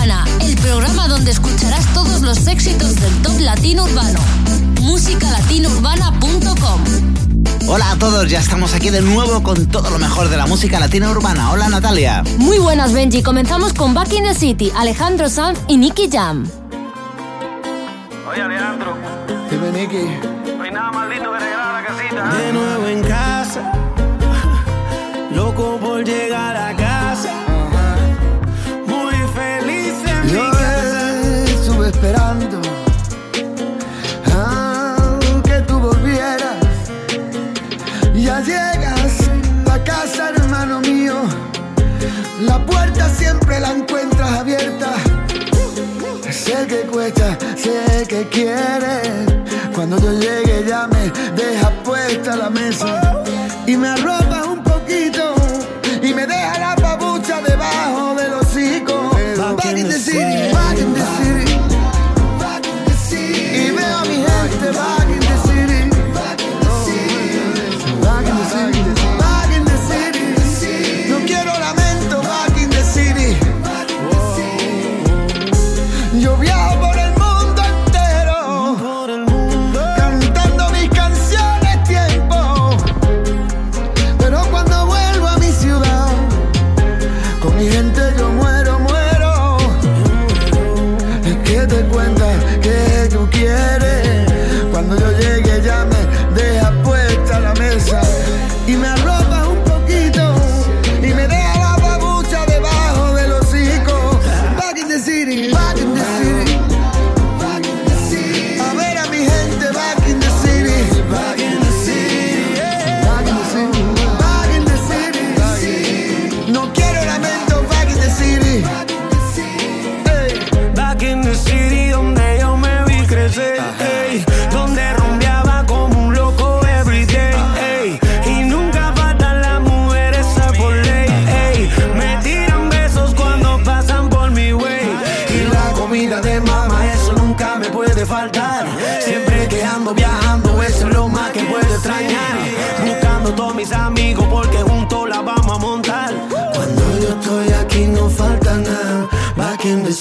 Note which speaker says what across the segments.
Speaker 1: El programa donde escucharás todos los éxitos del top latino urbano. Musicalatinourbana.com
Speaker 2: Hola a todos, ya estamos aquí de nuevo con todo lo mejor de la música latina urbana. Hola Natalia.
Speaker 1: Muy buenas Benji, comenzamos con Back in the City, Alejandro Sanz y Nicky Jam.
Speaker 3: Oye Alejandro.
Speaker 4: Dime Nicky.
Speaker 3: No hay nada más lindo que regalar a la casita. ¿eh?
Speaker 5: De nuevo en casa, loco por llegar a casa
Speaker 4: llegas a casa, hermano mío. La puerta siempre la encuentras abierta. Sé que cuesta, sé que quieres. Cuando yo llegue ya me dejas puesta la mesa y me
Speaker 5: arroja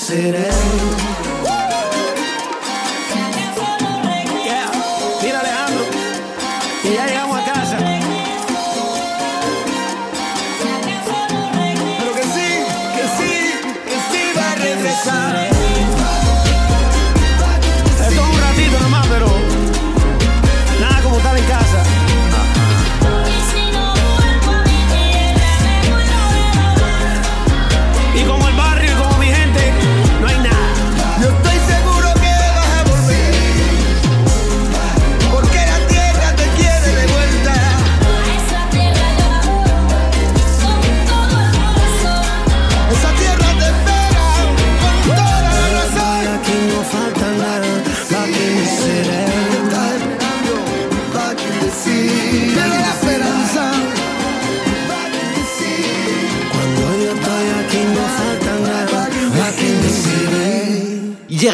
Speaker 2: sitting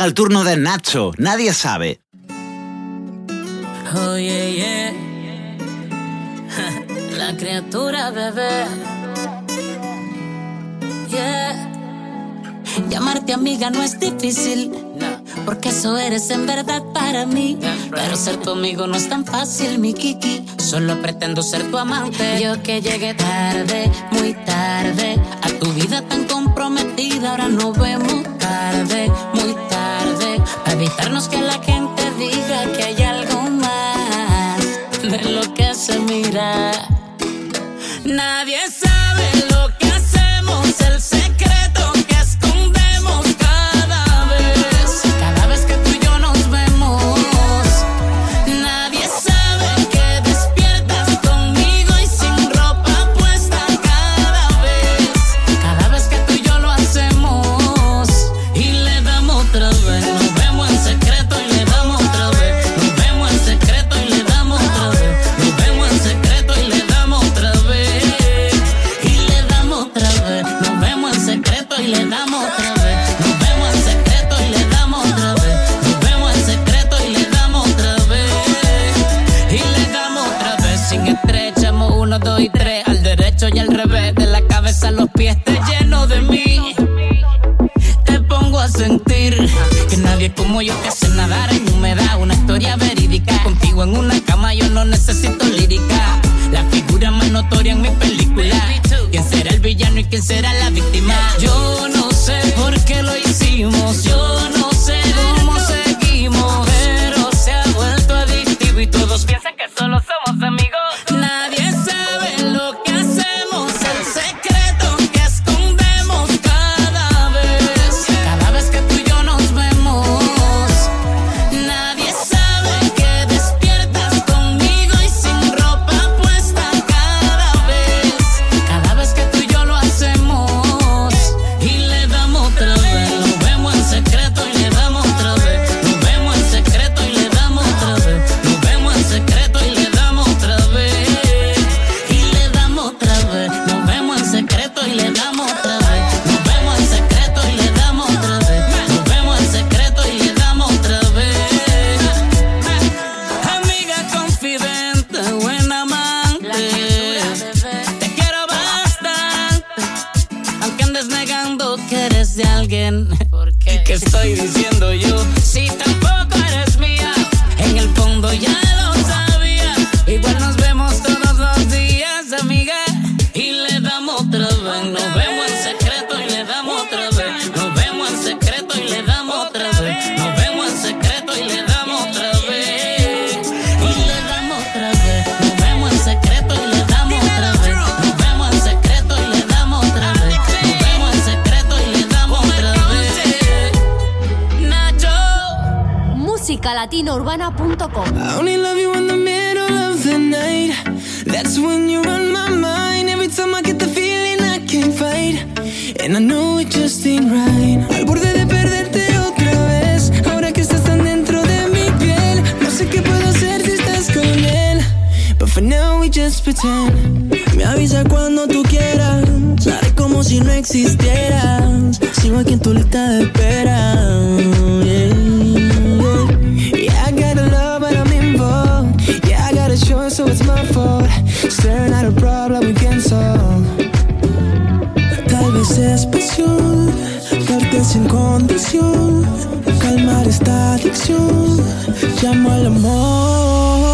Speaker 2: llega el turno de Nacho, nadie sabe.
Speaker 6: Oh, yeah, yeah. La criatura, bebé. Yeah. Llamarte amiga no es difícil, porque eso eres en verdad para mí. Pero ser tu amigo no es tan fácil, mi Kiki. Solo pretendo ser tu amante. Yo que llegué tarde, muy tarde, a tu vida tan comprometida. Ahora nos vemos tarde, muy tarde evitarnos que la gente diga que hay algo más de lo que se mira. como yo que sé nadar en humedad. Una historia verídica contigo en una de.
Speaker 7: Yeah. I got a love, but I'm involved. Yeah, I got a short, so it's my fault. Staring at a problem we can't solve. Tal vez es pasión, darte sin condición. Calmar esta adicción, llamo al amor.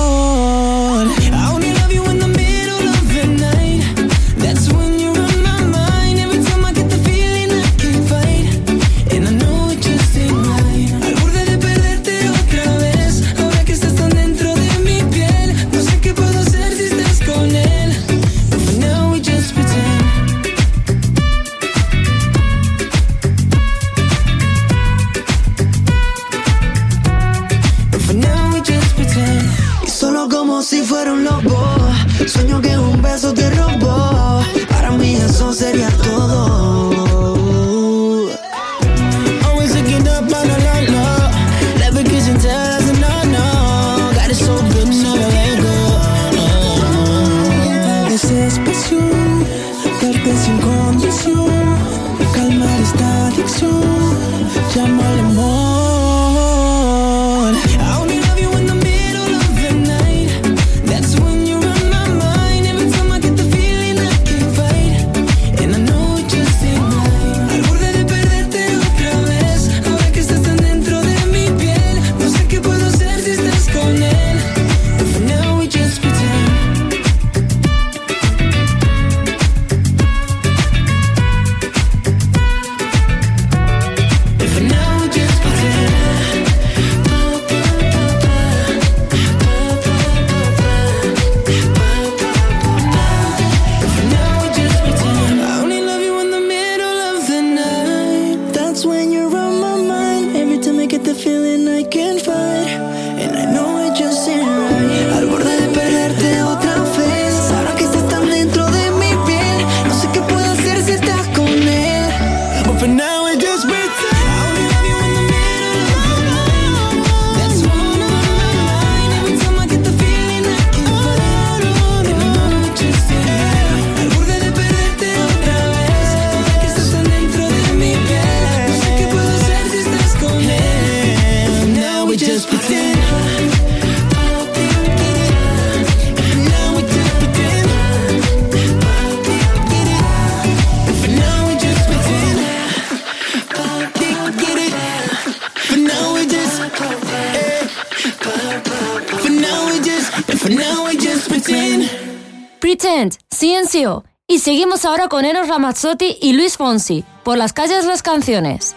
Speaker 7: Con
Speaker 1: Eros Ramazzotti y Luis Fonsi por las calles Las Canciones.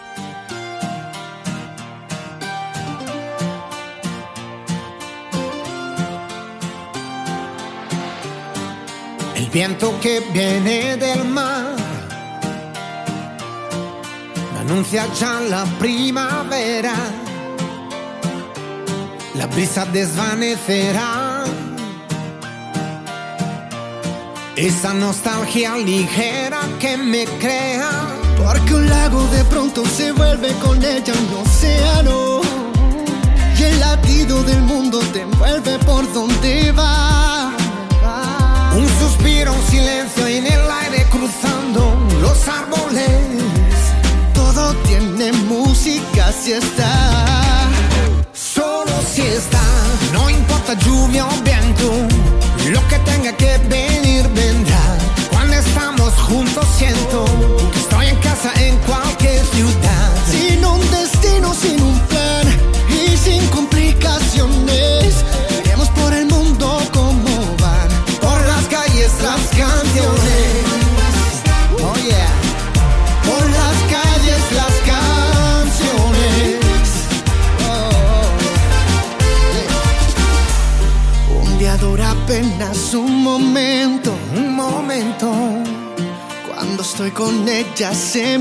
Speaker 8: El viento que viene del mar anuncia ya la primavera. La brisa desvanecerá Esa nostalgia ligera que me crea.
Speaker 9: Porque un lago de pronto se vuelve con ella un océano. Y el latido del mundo te envuelve por donde va.
Speaker 8: Un suspiro, un silencio en el aire cruzando los árboles.
Speaker 9: Todo tiene música si está.
Speaker 8: Solo si está. No importa lluvia o viento
Speaker 5: passing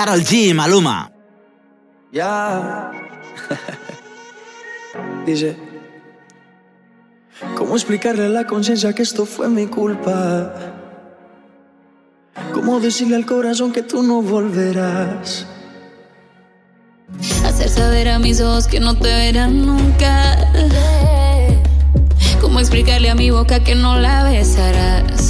Speaker 5: Carol G. Maluma.
Speaker 7: Ya. Dice. ¿Cómo explicarle a la conciencia que esto fue mi culpa? ¿Cómo decirle al corazón que tú no volverás?
Speaker 10: Hacer saber a mis ojos que no te verán nunca. ¿Cómo explicarle a mi boca que no la besarás?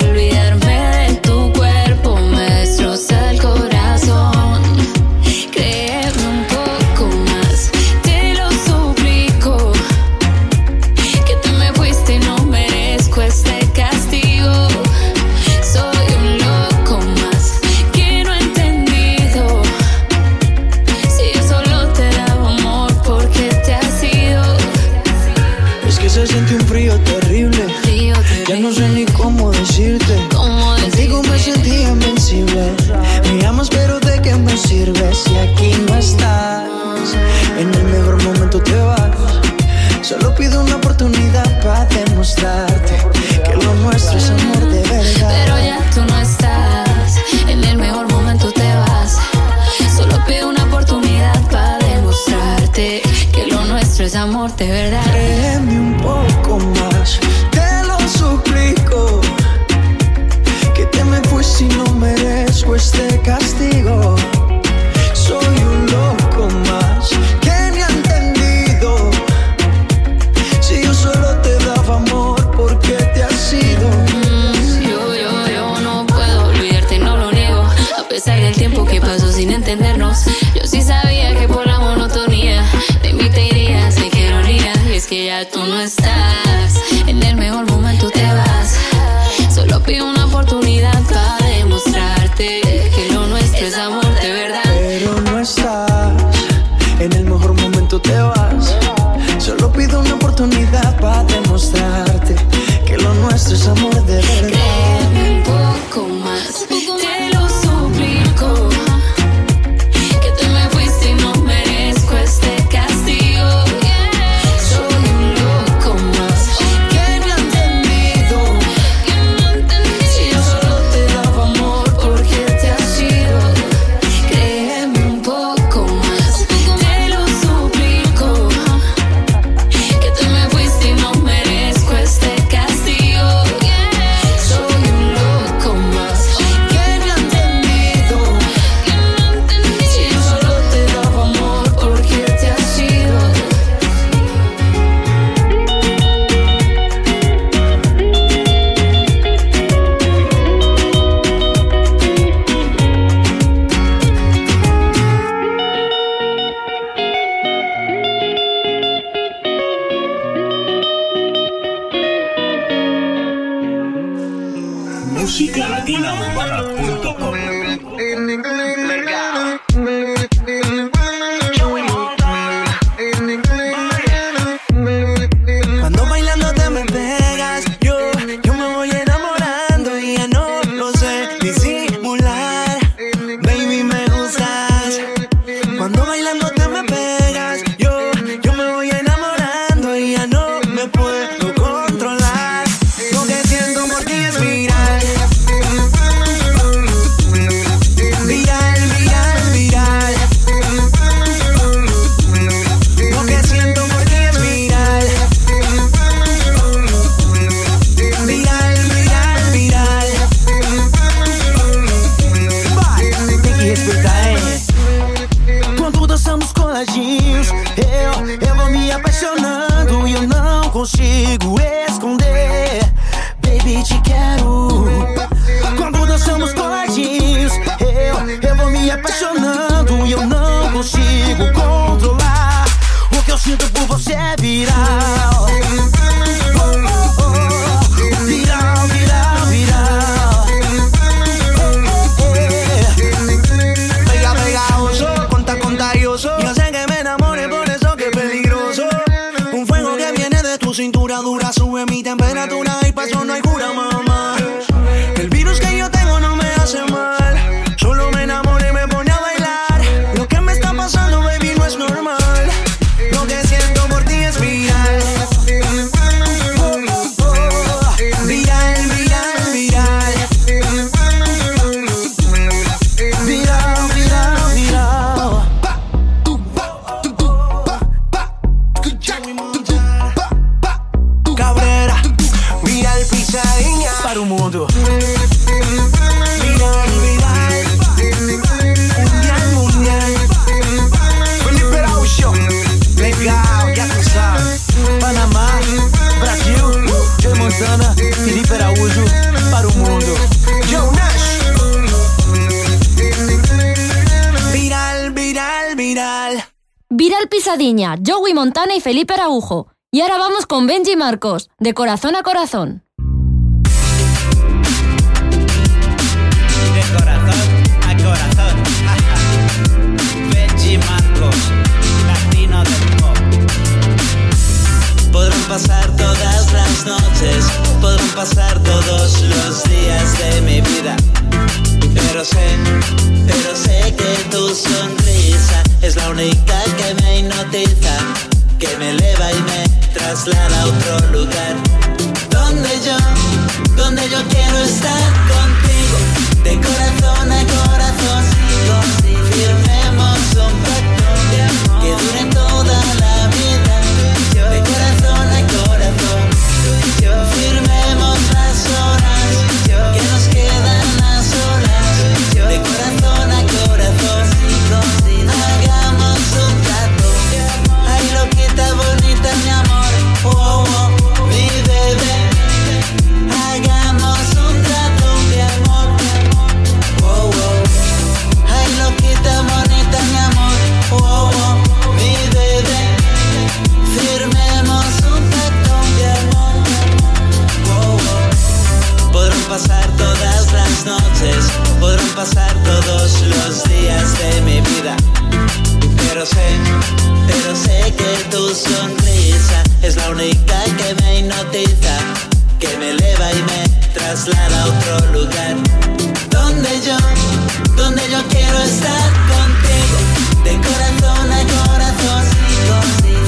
Speaker 10: Y
Speaker 7: Felipe
Speaker 1: Araujo. Y ahora vamos con Benji Marcos, de corazón a corazón.
Speaker 11: De corazón a corazón. Benji Marcos, latino del pop. Podrán pasar todas las noches, podrán pasar todos los días de mi vida. Pero sé, pero sé que tu sonrisa es la única que me hipnotiza que me eleva y me traslada a otro lugar. Donde yo, donde yo quiero estar contigo, de corazón a corazón, sigo, si firmemos un pacto que dure pasar todos los días de mi vida. Pero sé, pero sé que tu sonrisa es la única que me hipnotiza, que me eleva y me traslada a otro lugar. Donde yo, donde yo quiero estar contigo, de corazón a corazón,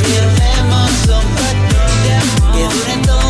Speaker 11: firmemos un pacto que dure todo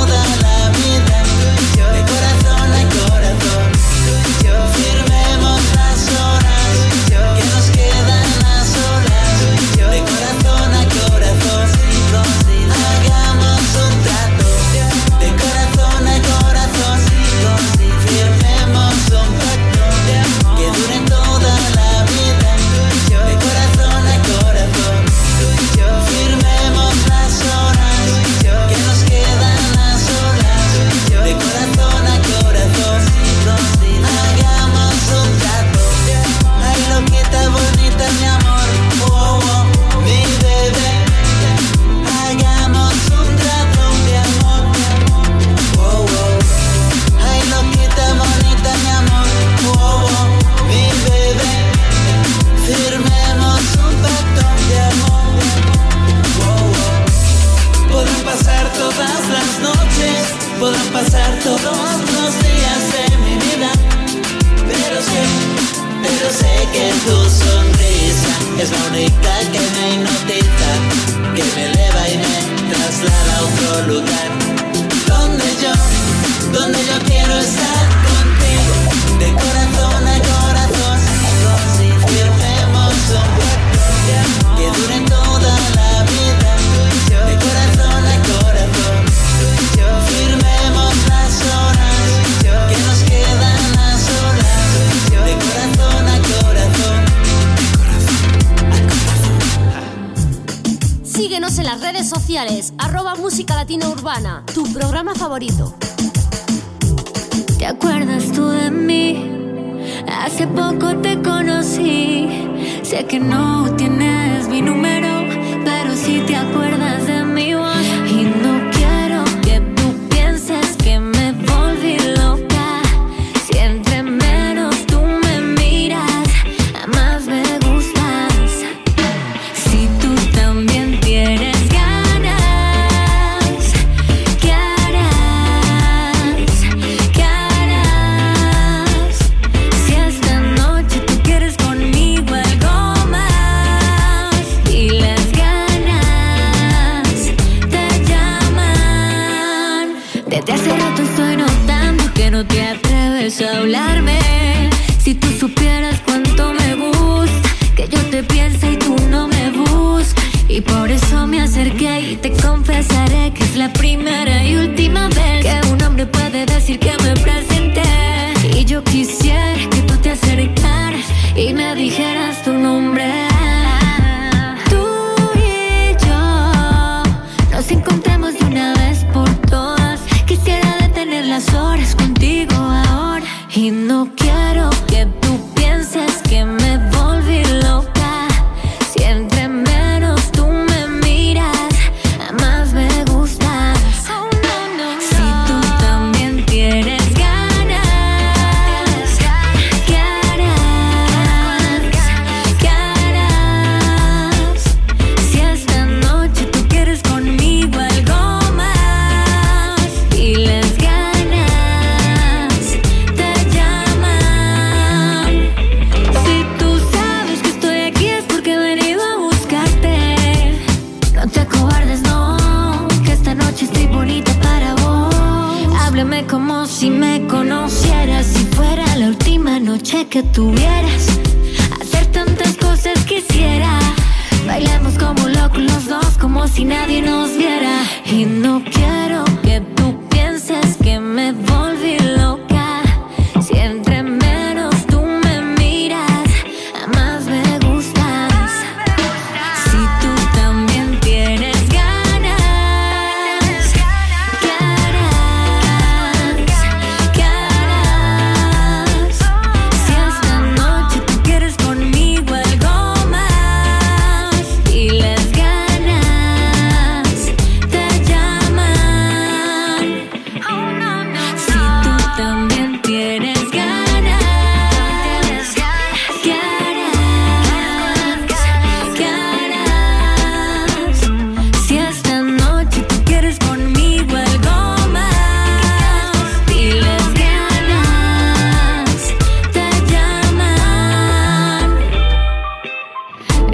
Speaker 11: Es la única que me hipnotiza, que me eleva y me traslada a otro lugar. Donde yo, donde yo
Speaker 1: sociales, arroba música latina urbana, tu programa favorito.
Speaker 10: ¿Te acuerdas tú de mí? Hace poco te conocí. Sé que no tienes mi número, pero si te acuerdas te confesaré que es la primera y última vez que un hombre puede decir que me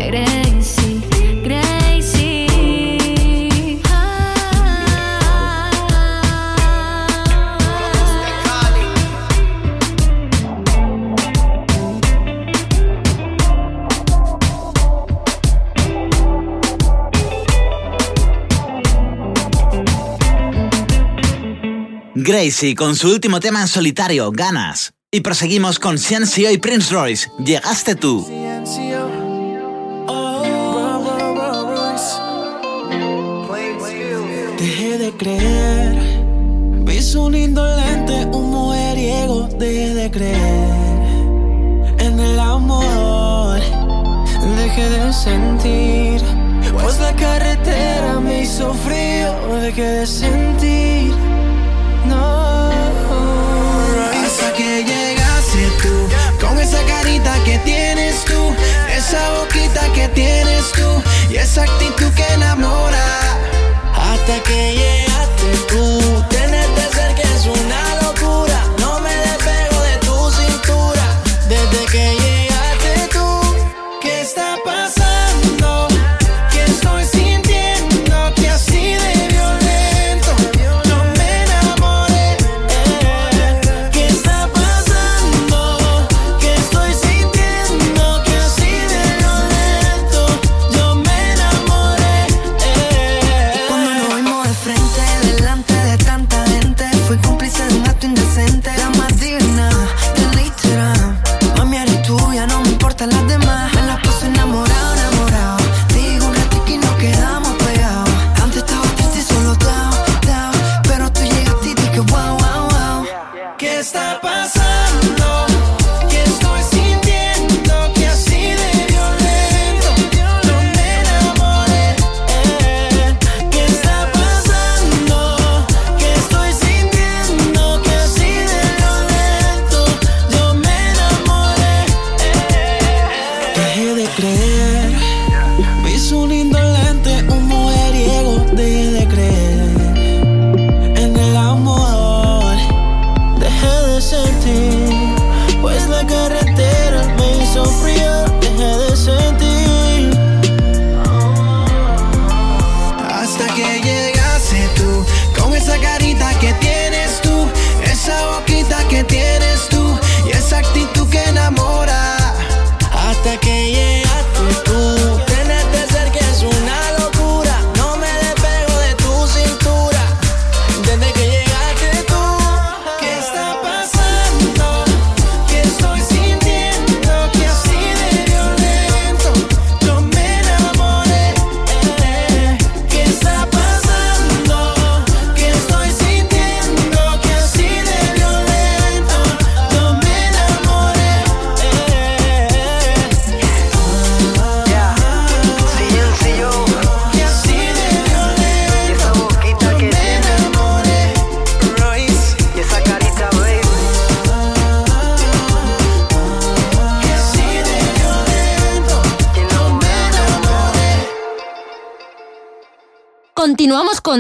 Speaker 10: Gracie, Gracie.
Speaker 11: Gracie con su último tema en solitario, Ganas. Y proseguimos con Ciencio y Prince Royce, Llegaste tú.
Speaker 7: De creer en el amor. Dejé de sentir. Pues la carretera me hizo frío. Dejé de sentir. No. Hasta que llegaste tú. Con esa carita que tienes tú. Esa boquita que tienes tú. Y esa actitud que enamora. Hasta que llegaste tú.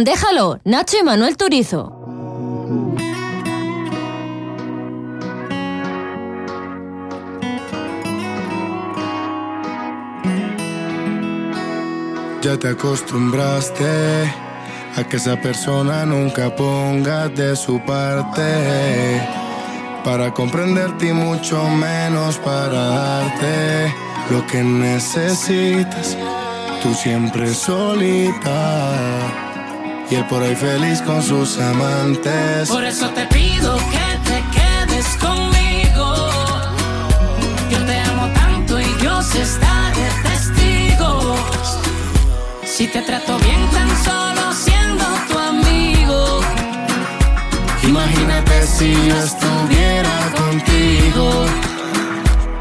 Speaker 1: Déjalo, Nacho y Manuel Turizo.
Speaker 12: Ya te acostumbraste a que esa persona nunca ponga de su parte para comprenderte y mucho menos para darte lo que necesitas. Tú siempre solita y él por ahí feliz con sus amantes.
Speaker 6: Por eso te pido que te quedes conmigo. Yo te amo tanto y Dios está de testigo. Si te trato bien tan solo siendo tu amigo.
Speaker 12: Imagínate si yo estuviera contigo.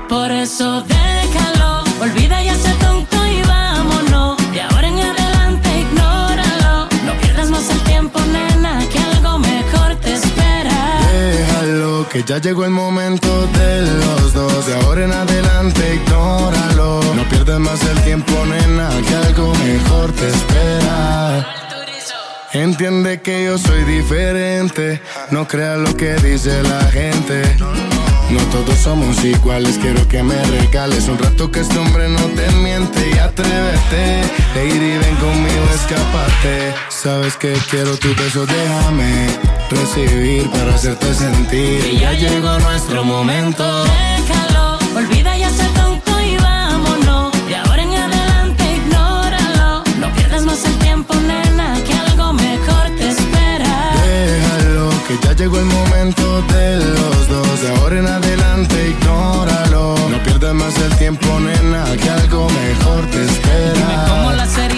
Speaker 6: Por eso déjalo,
Speaker 12: ya llegó el momento de los dos. De ahora en adelante, ignóralo. No pierdas más el tiempo, nena, que algo mejor te espera. Entiende que yo soy diferente. No creas lo que dice la gente. No todos somos iguales, quiero que me regales un rato que este hombre no te miente. Ya amarte. Lady, ven conmigo, escapate. Sabes que quiero tu beso, déjame recibir para hacerte sentir.
Speaker 6: Que ya llegó nuestro momento. Déjalo, olvida ya ese tonto y vámonos. De ahora en adelante, ignóralo. No pierdas más el tiempo, nena, que algo mejor te espera.
Speaker 12: Déjalo, que ya llegó el momento de los dos. De ahora en adelante, ignóralo. No pierdas más el tiempo, nena, que algo mejor te espera.
Speaker 6: Como las heridas del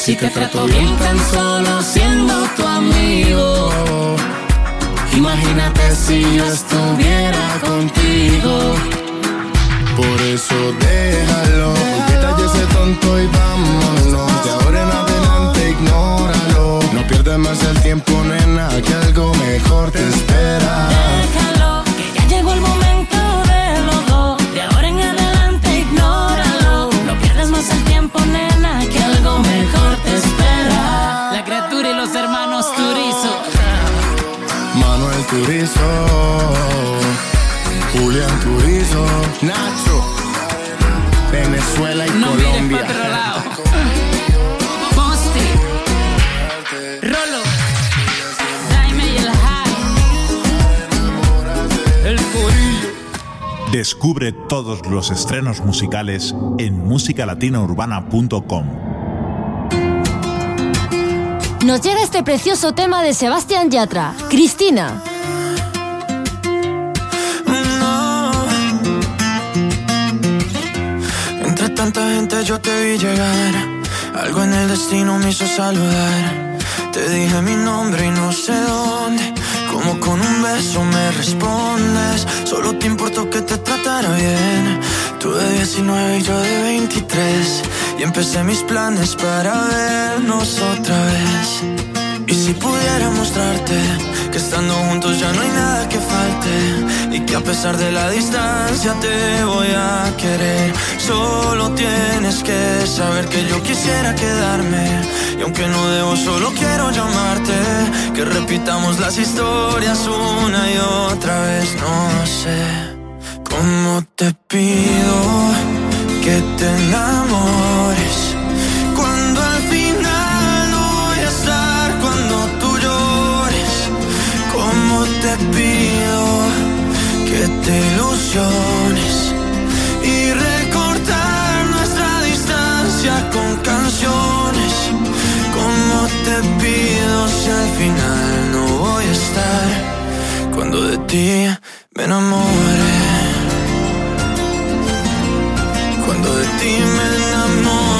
Speaker 6: Si te trato bien tan solo siendo tu amigo.
Speaker 12: Imagínate si yo estuviera contigo. Por eso déjalo, olvida ya ese tonto y vámonos. De ahora en adelante ignóralo. No pierdas más el tiempo, nena, que algo mejor te espera.
Speaker 6: Déjalo, Turizo,
Speaker 12: Julián Turizo, Nacho, Venezuela y
Speaker 6: No mires
Speaker 12: Colombia.
Speaker 6: pa' otro lado. Posti. Rolo. Jaime y el High. El corillo.
Speaker 13: Descubre todos los estrenos musicales en musicalatinaurbana.com.
Speaker 1: Nos llega este precioso tema de Sebastián Yatra, Cristina.
Speaker 14: Tanta gente yo te vi llegar. Algo en el destino me hizo saludar. Te dije mi nombre y no sé dónde. Como con un beso me respondes. Solo te importó que te tratara bien. Tú de 19 y yo de 23. Y empecé mis planes para vernos otra vez. Y si pudiera mostrarte que estando juntos ya no hay nada que falte y que a pesar de la distancia te voy a querer. Solo tienes que saber que yo quisiera quedarme y aunque no debo solo quiero llamarte que repitamos las historias una y otra vez. No sé cómo te pido que te enamores pido que te ilusiones y recortar nuestra distancia con canciones. Como te pido si al final no voy a estar cuando de ti me enamore. Cuando de ti me enamore.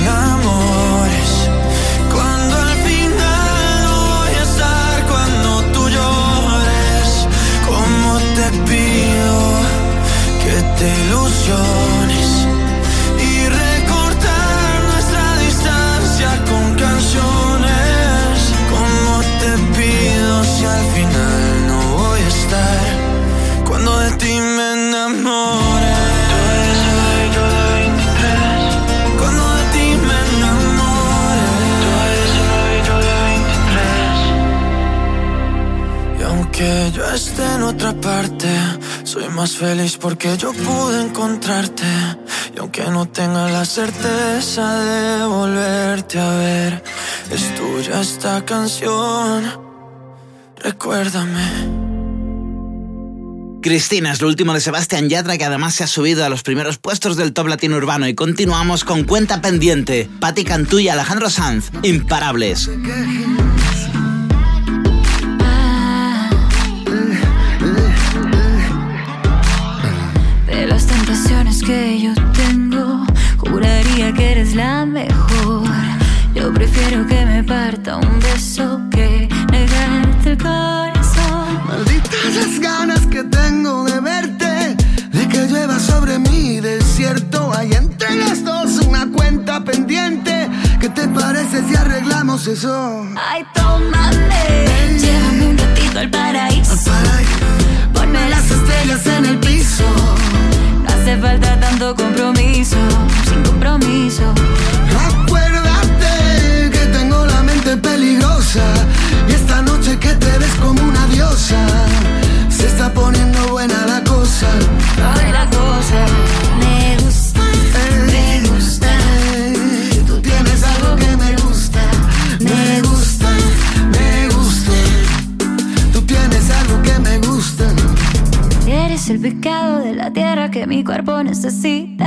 Speaker 14: Y recortar nuestra distancia con canciones. ¿Cómo te pido si al final no voy a estar? Cuando de ti me enamore. Tú eres hoy, yo de 23. Cuando de ti me enamore. Tú eres hoy, yo de 23. Y aunque yo esté en otra parte. Soy más feliz porque yo pude encontrarte. Y aunque no tenga la certeza de volverte a ver, es tuya esta canción. Recuérdame.
Speaker 15: Cristina es lo último de Sebastián Yatra que además se ha subido a los primeros puestos del top latino urbano y continuamos con Cuenta Pendiente, Patti Cantú y Alejandro Sanz, Imparables.
Speaker 10: que yo tengo, juraría que eres la mejor. Yo prefiero que me parta un beso que negarte el corazón.
Speaker 16: Malditas las ganas que tengo de verte, de que llueva sobre mi desierto. Hay entre las dos una cuenta pendiente. ¿Qué te parece si arreglamos eso?
Speaker 10: Ay, tómame, hey. llévame un ratito al paraíso. Al paraíso. Ponme las estrellas en el piso.
Speaker 16: Hace falta tanto compromiso, sin compromiso.
Speaker 10: Acuérdate que tengo la mente peligrosa
Speaker 16: y esta noche que te ves como una diosa se está poniendo buena la cosa.
Speaker 5: to see.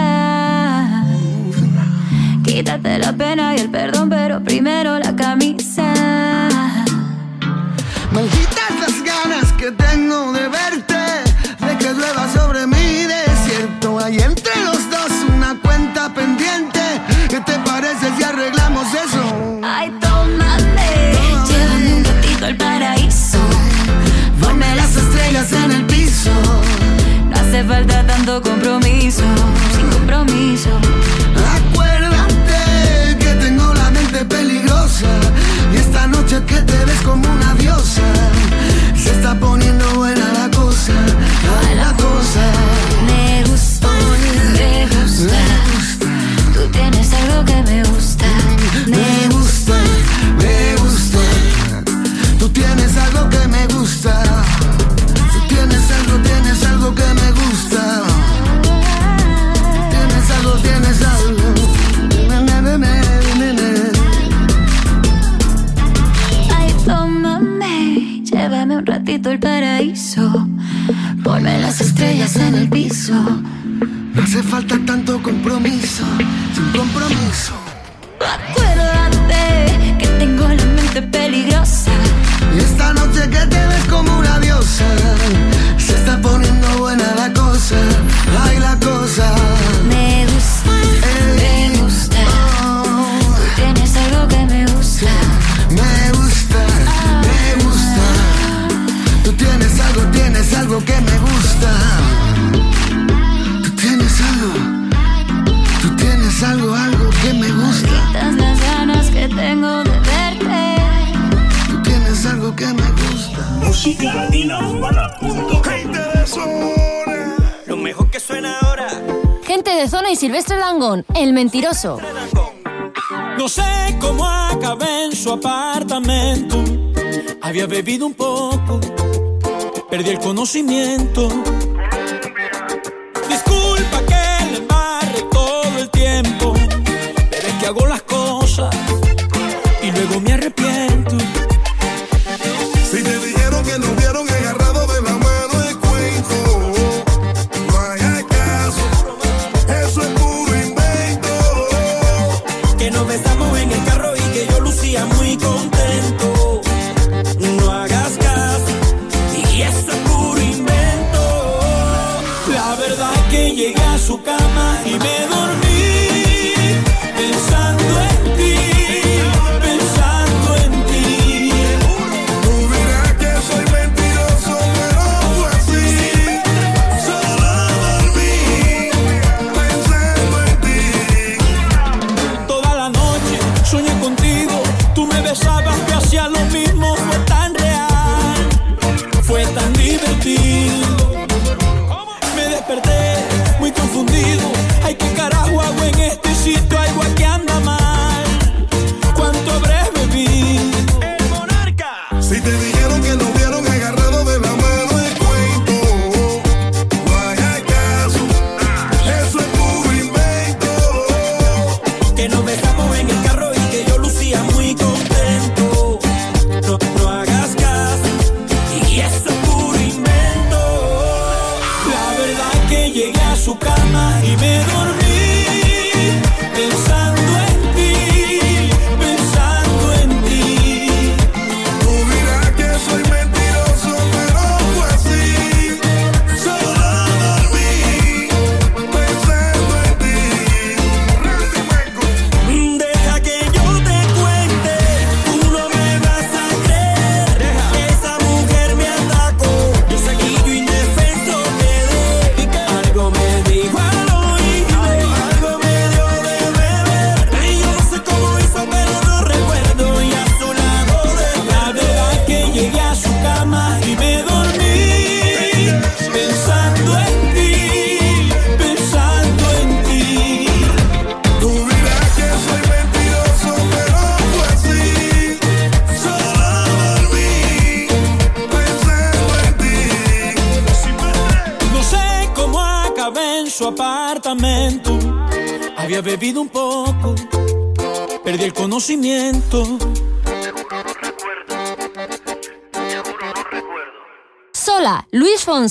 Speaker 17: No sé cómo acabé en su apartamento. Había bebido un poco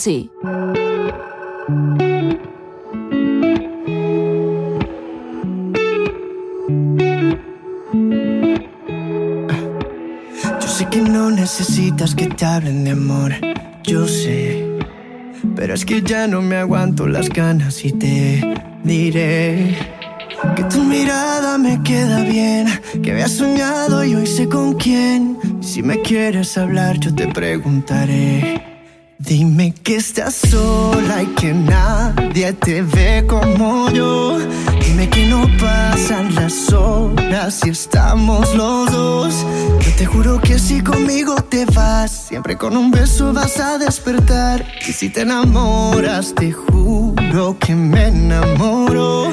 Speaker 17: Yo
Speaker 18: sé que no necesitas que te hablen de amor, yo sé. Pero es que ya no me aguanto las ganas y te diré que tu mirada me queda bien, que había soñado y hoy sé con quién. Si me quieres hablar, yo te preguntaré. Estás sola y que nadie te ve como yo. Dime que no pasan las horas si estamos los dos. Yo te juro que si conmigo te vas, siempre con un beso vas a despertar. Y si te enamoras, te juro que me enamoro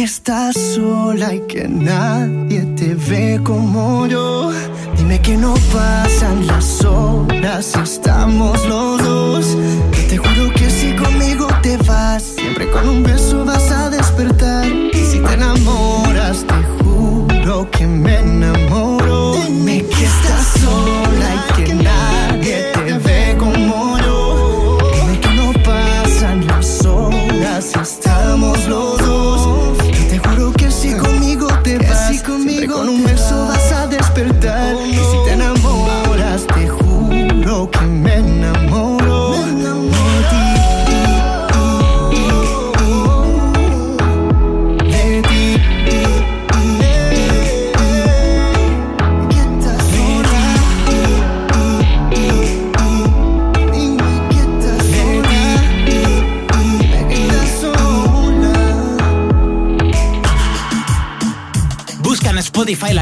Speaker 18: que estás sola y que nadie te ve como yo. Dime que no pasan las horas estamos los dos. Yo te juro que si conmigo te vas, siempre con un beso vas a despertar. Y si te enamoras, te juro que me enamoro. Dime que estás sola y que nadie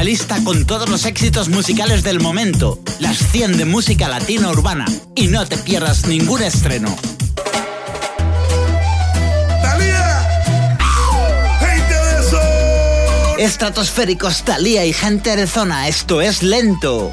Speaker 10: lista con todos los éxitos musicales del momento, las 100 de música latina urbana, y no te pierdas ningún estreno. Estratosféricos, Talía y gente de zona, esto es lento.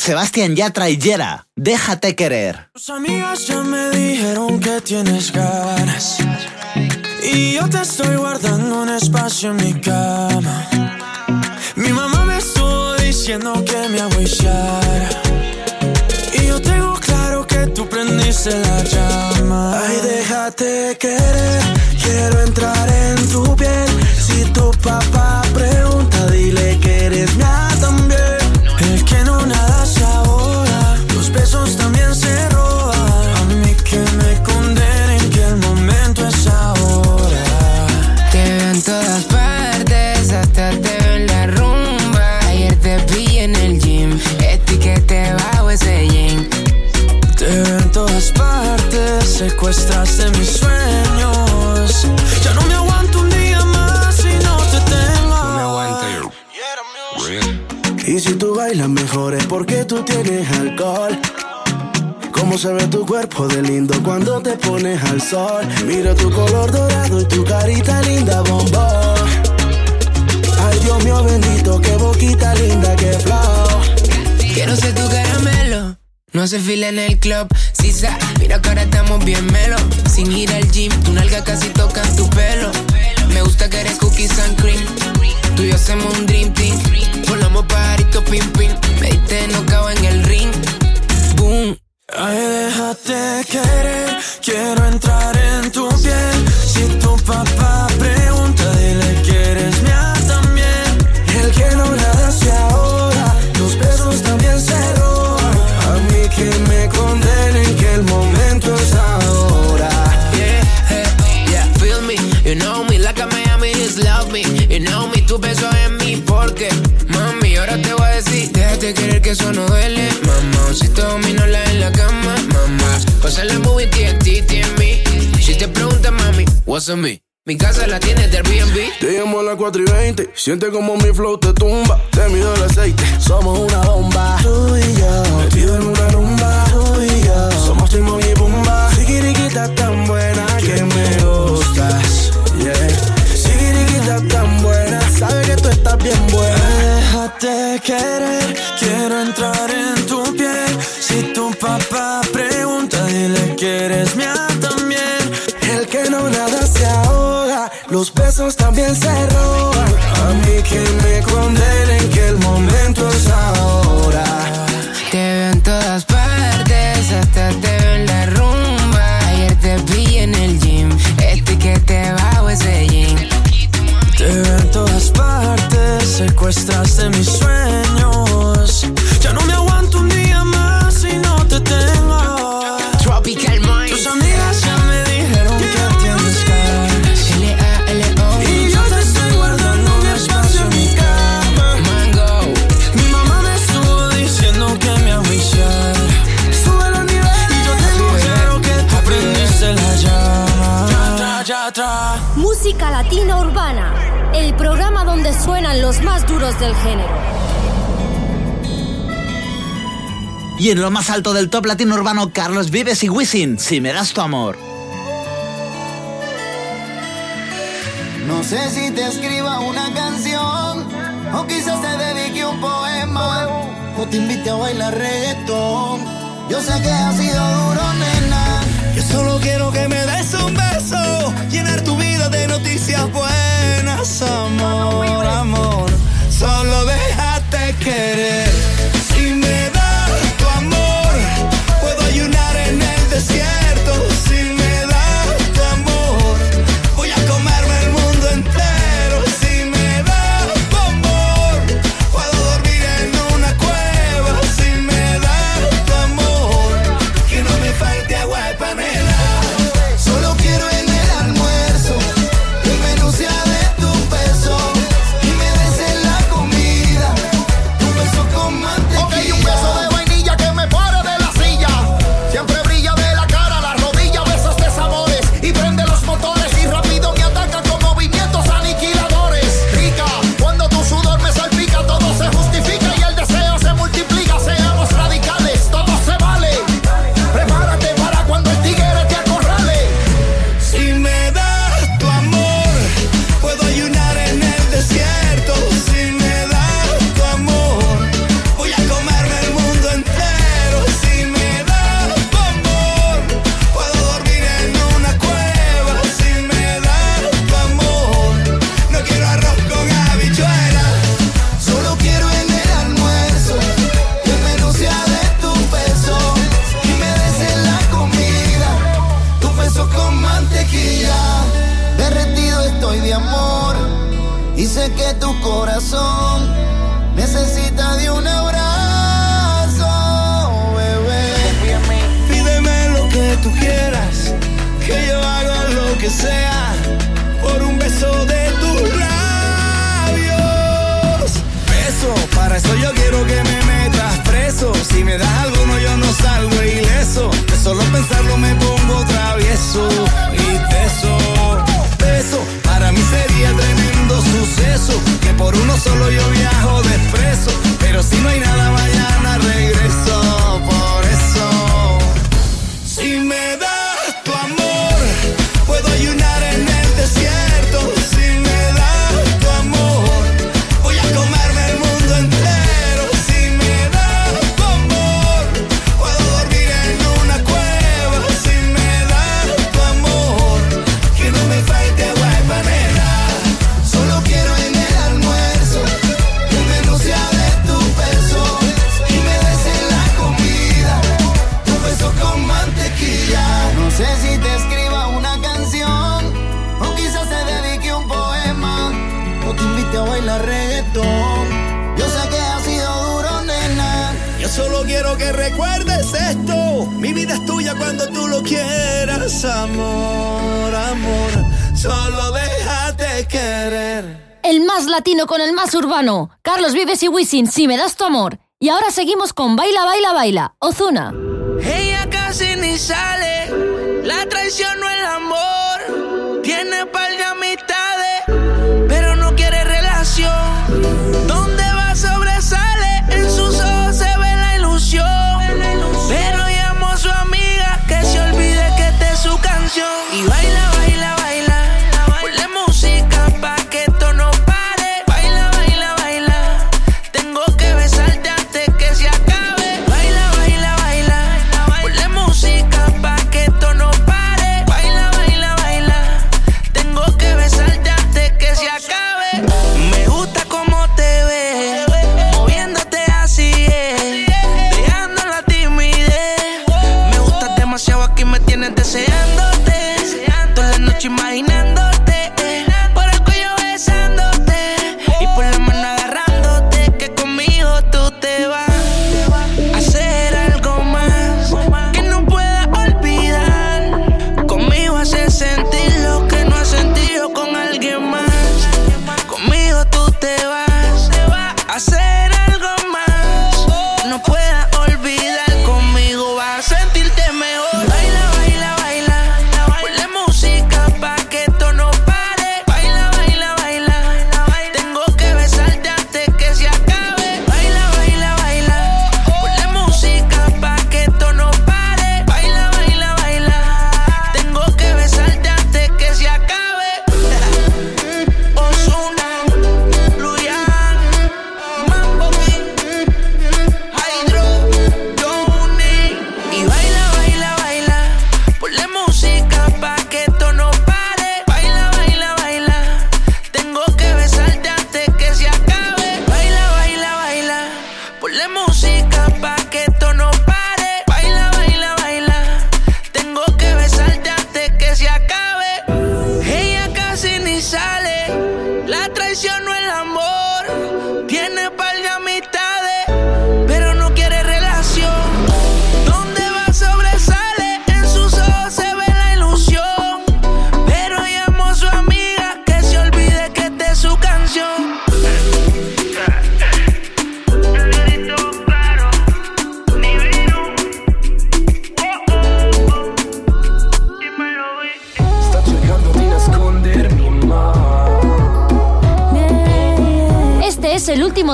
Speaker 15: Sebastián Yatra y Yera. Déjate querer.
Speaker 14: Tus amigas ya me dijeron que tienes ganas. Y yo te estoy guardando un espacio en mi cama. Mi mamá me estuvo diciendo que me agüiciara. Y yo tengo claro que tú prendiste la llama.
Speaker 18: Ay, déjate querer, quiero entrar en tu piel. Si tu papá pregunta, dile que eres mía también.
Speaker 14: Secuestraste mis sueños. Ya no me aguanto un día más si no te tengo. No me aguanto
Speaker 18: Y si tú bailas mejor es porque tú tienes alcohol. Cómo se ve tu cuerpo de lindo cuando te pones al sol. Mira tu color dorado y tu carita linda, bombón. Ay, Dios mío bendito, qué boquita linda, qué flow.
Speaker 19: Quiero ser tu caramelo. No se fila en el club, sisa. Mira que ahora estamos bien melo. Sin ir al gym, tu nalga casi toca tu pelo. Me gusta que eres cookies and cream. Tú y yo hacemos un dream team. Volamos pajarito pim pim. Me diste no en el ring. Boom.
Speaker 14: Ay, déjate querer, quiero entrar en tu
Speaker 19: eso no duele, mamá. Si te domino la en la cama, mamá. Pasa la movie, TNT, en mí. Si te preguntas, mami, what's on me? Mi casa la tienes del Airbnb.
Speaker 18: Te llamo a las 4 y 20. Siente como mi flow te tumba. Te mido el aceite. Somos una bomba. Tú y yo. Metido en una rumba. Tú y yo. Somos Timon y Pumba. Sigiriquita tan buena que me gustas. Yeah. Sigiriquita tan buena. Sabe que tú estás bien buena.
Speaker 14: Déjate querer, quiero entrar en tu piel. Si tu papá pregunta, dile que eres mía también.
Speaker 18: El que no nada se ahoga. Los besos también se roban. A mí que me condenen que el momento es
Speaker 1: del género.
Speaker 15: Y en lo más alto del top latino urbano, Carlos Vives y Wisin, si me das tu amor.
Speaker 20: No sé si te escriba una canción, o quizás te dedique un poema, o te invite a bailar reggaetón. Yo sé que ha sido duro, nena.
Speaker 21: Yo solo quiero que me des un beso, llenar tu vida de noticias buenas, amor, amor solo déjate querer.
Speaker 20: quiero que
Speaker 21: recuerdes esto. Mi vida es tuya cuando tú lo quieras, amor, amor. Solo déjate querer.
Speaker 1: El más latino con el más urbano. Carlos Vives y Wisin, si me das tu amor. Y ahora seguimos con Baila, Baila, Baila, Ozuna.
Speaker 7: Ella casi ni sale, la traición no el amor. Tiene pa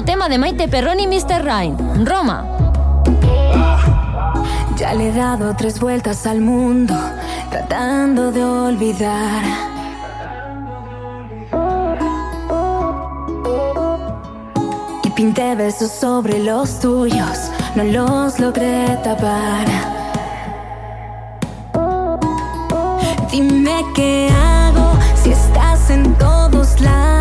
Speaker 1: tema de Maite Perroni y Mr. Ryan, Roma.
Speaker 10: Ya le he dado tres vueltas al mundo, tratando de olvidar. Y pinté besos sobre los tuyos, no los logré tapar. Dime qué hago si estás en todos lados.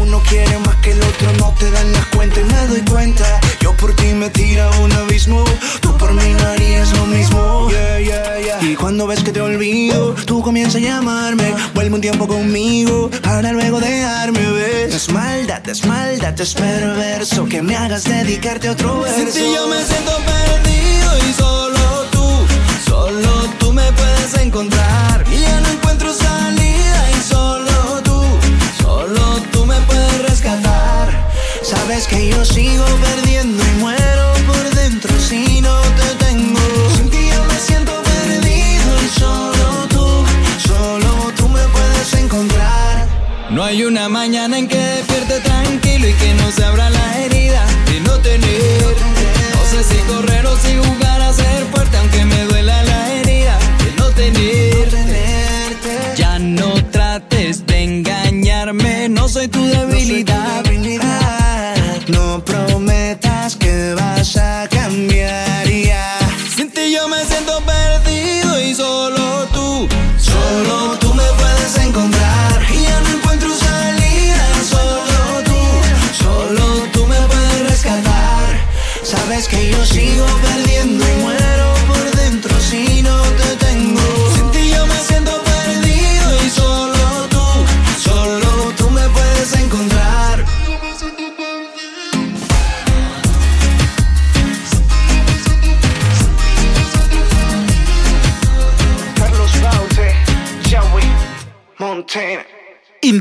Speaker 22: uno
Speaker 18: quiere más que el otro no te dan las cuentas y me doy cuenta. Yo por ti me tira un abismo Tú por mí no harías lo mismo. Yeah, yeah, yeah. Y cuando ves que te olvido Tú comienzas a llamarme. Vuelve un tiempo conmigo Para luego dejarme, ¿ves? Es maldad, es maldad, es perverso Que me hagas dedicarte a otro verso.
Speaker 23: Sin ti yo me siento perdido y solo tú Solo tú me puedes encontrar. Y ya no encuentro sal
Speaker 18: Sabes que yo sigo perdiendo y muero por dentro si no te tengo. Sin ti yo me siento perdido y solo tú,
Speaker 24: solo tú me puedes encontrar. No hay una mañana en que despierte tranquilo y que no se abra la herida de no tener. No sé si correr o si jugar a ser fuerte aunque me duela la herida.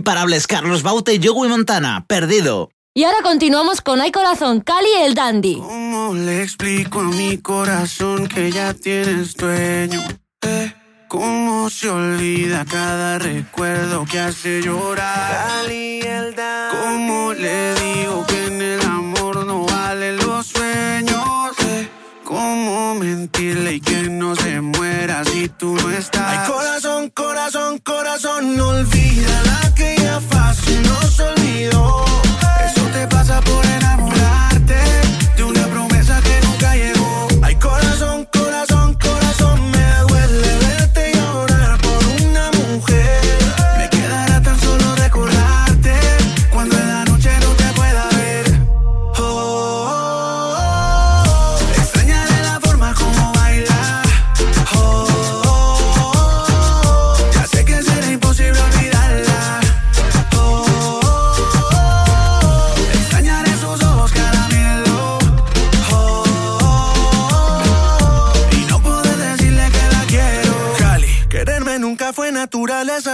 Speaker 15: Imparables Carlos Baute y Joey Montana, perdido.
Speaker 1: Y ahora continuamos con Ay Corazón, Cali el Dandy.
Speaker 18: ¿Cómo le explico a mi corazón que ya tienes dueño? Eh, ¿Cómo se olvida cada recuerdo que hace llorar? ¿Cómo le digo que en el amor no valen los sueños? Eh, ¿Cómo mentirle y que no se muera si tú no estás? Ay, corazón, corazón, corazón, no olvida la que ya fácil nos olvidó.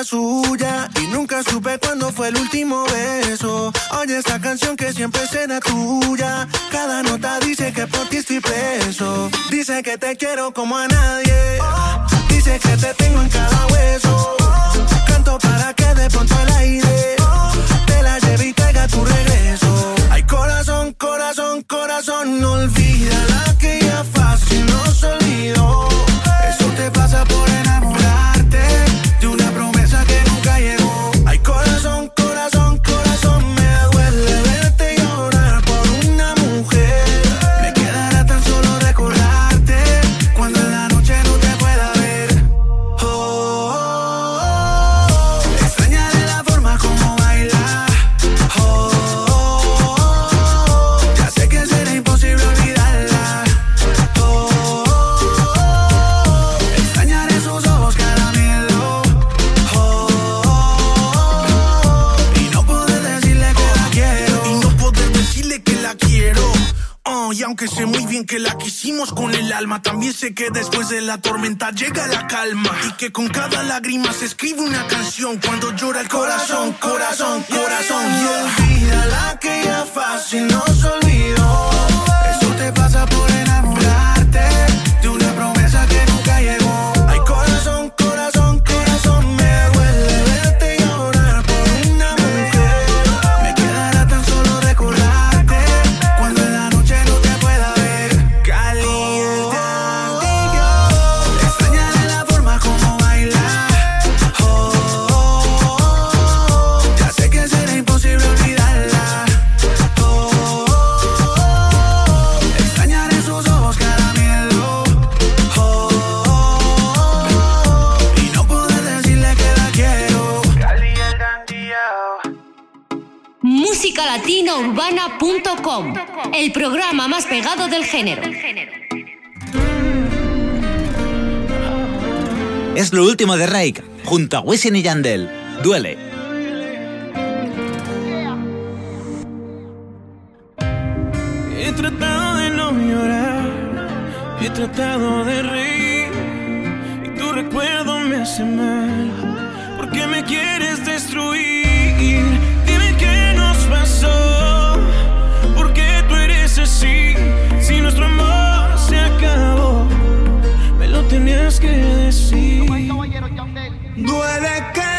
Speaker 18: Suya y nunca supe cuándo fue el último beso. Oye esta canción que siempre será tuya. Cada nota dice que por ti estoy preso. Dice que te quiero como a nadie. Dice que te tengo en cada hueso. Canto para que de pronto el aire te la lleve y traiga tu regreso. Ay, corazón, corazón, corazón, no olvida que la
Speaker 25: quisimos con el alma, también sé que después de la tormenta llega la calma. Y que con cada lágrima se escribe una canción cuando llora el corazón, corazón, corazón.
Speaker 26: Y olvida la que ya fácil nos olvidó.
Speaker 18: Eso te pasa por enamorarte
Speaker 1: El programa más pegado del género.
Speaker 15: Es lo último de Rake, junto a Wisin y Yandel. Duele.
Speaker 14: He tratado de no llorar, he tratado de reír y tu recuerdo me hace mal. ¿Por qué me quieres destruir? Que decir.
Speaker 26: Duele quererte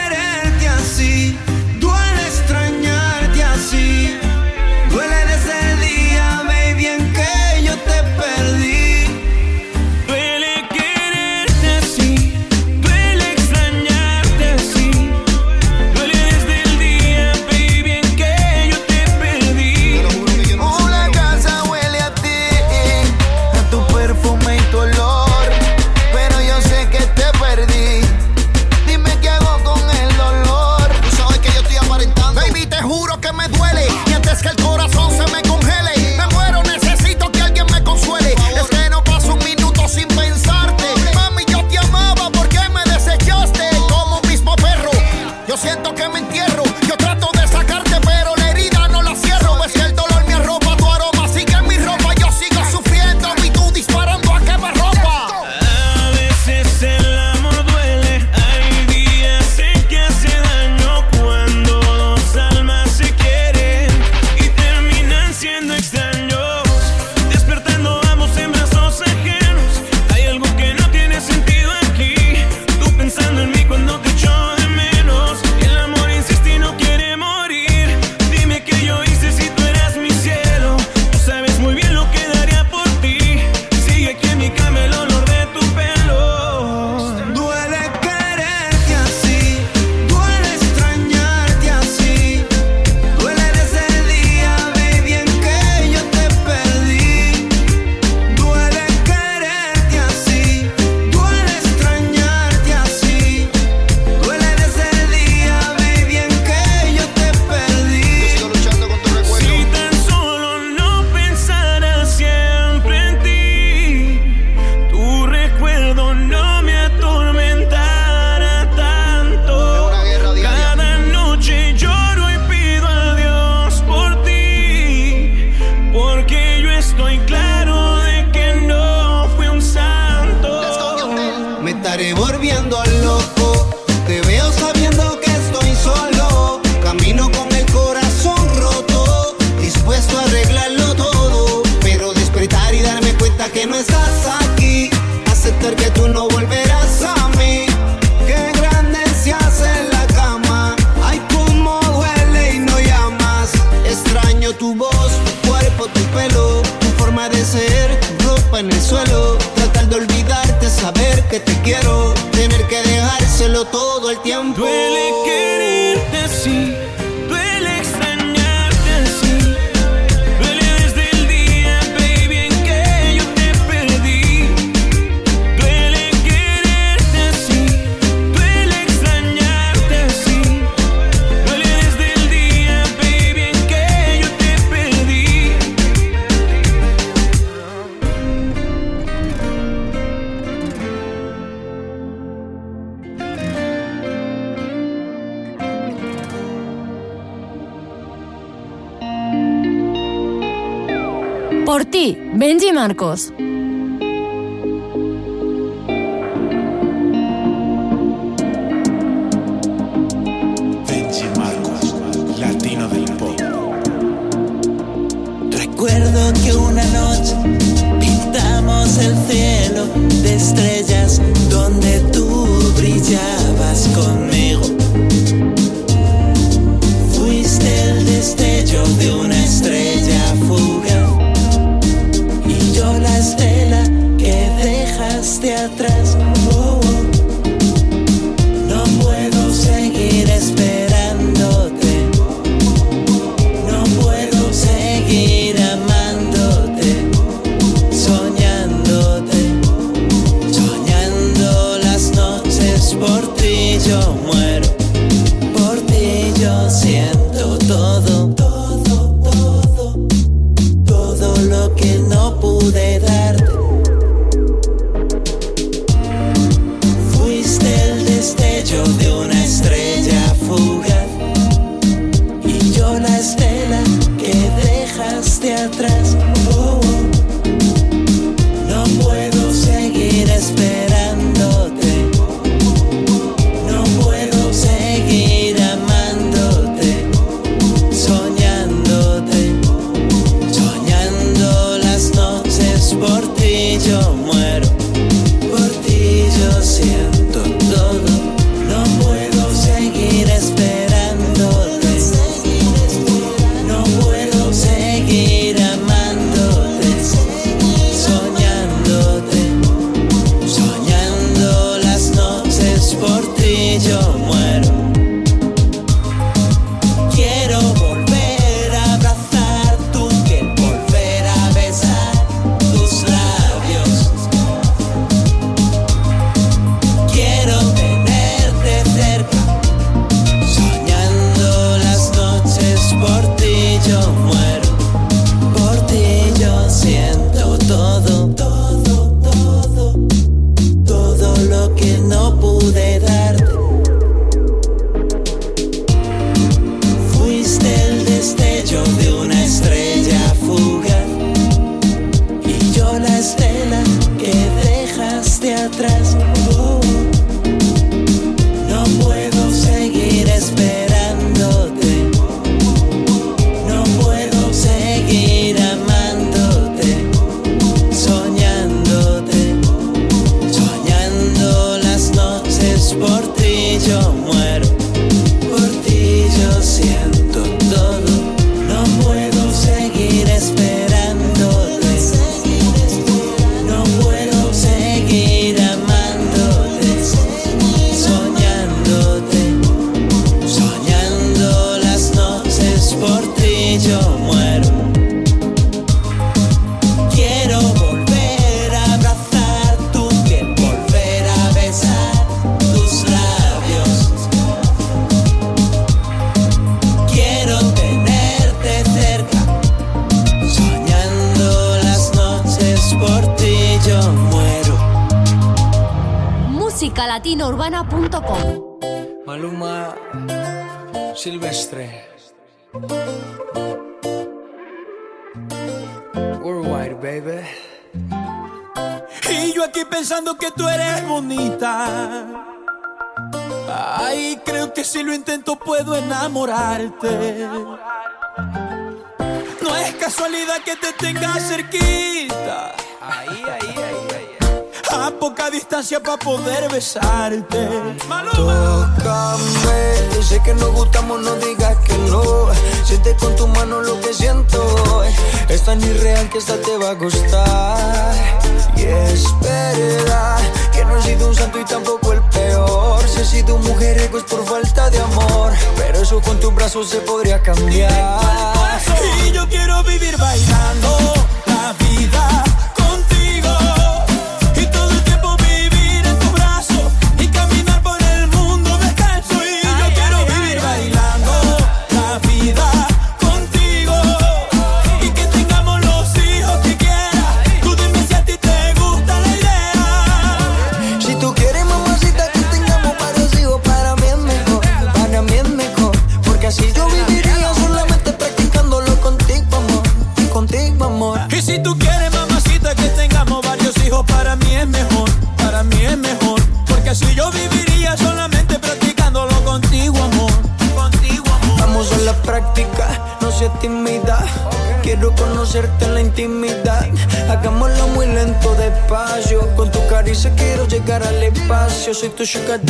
Speaker 27: No
Speaker 17: es casualidad que te tengas cerquita. A poca distancia para poder besarte.
Speaker 7: Tócame, sé que nos gustamos, no digas que no. Siente con tu mano lo que siento es tan irreal que esta te va a costar. Y es verdad que no he sido un santo y tampoco el peor. Si he sido mujer, es por falta de amor. Pero eso con tu brazo se podría cambiar.
Speaker 17: Y yo quiero vivir bailando.
Speaker 7: Hagámoslo muy lento, despacio. Con tu caricia quiero llegar al espacio. Soy tu sugar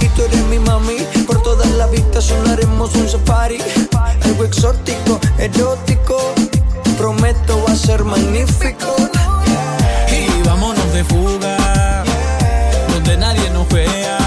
Speaker 7: y tú eres mi mami. Por toda la vistas sonaremos un safari. Algo exótico, erótico. Prometo va a ser magnífico.
Speaker 17: Y vámonos de fuga, donde nadie nos vea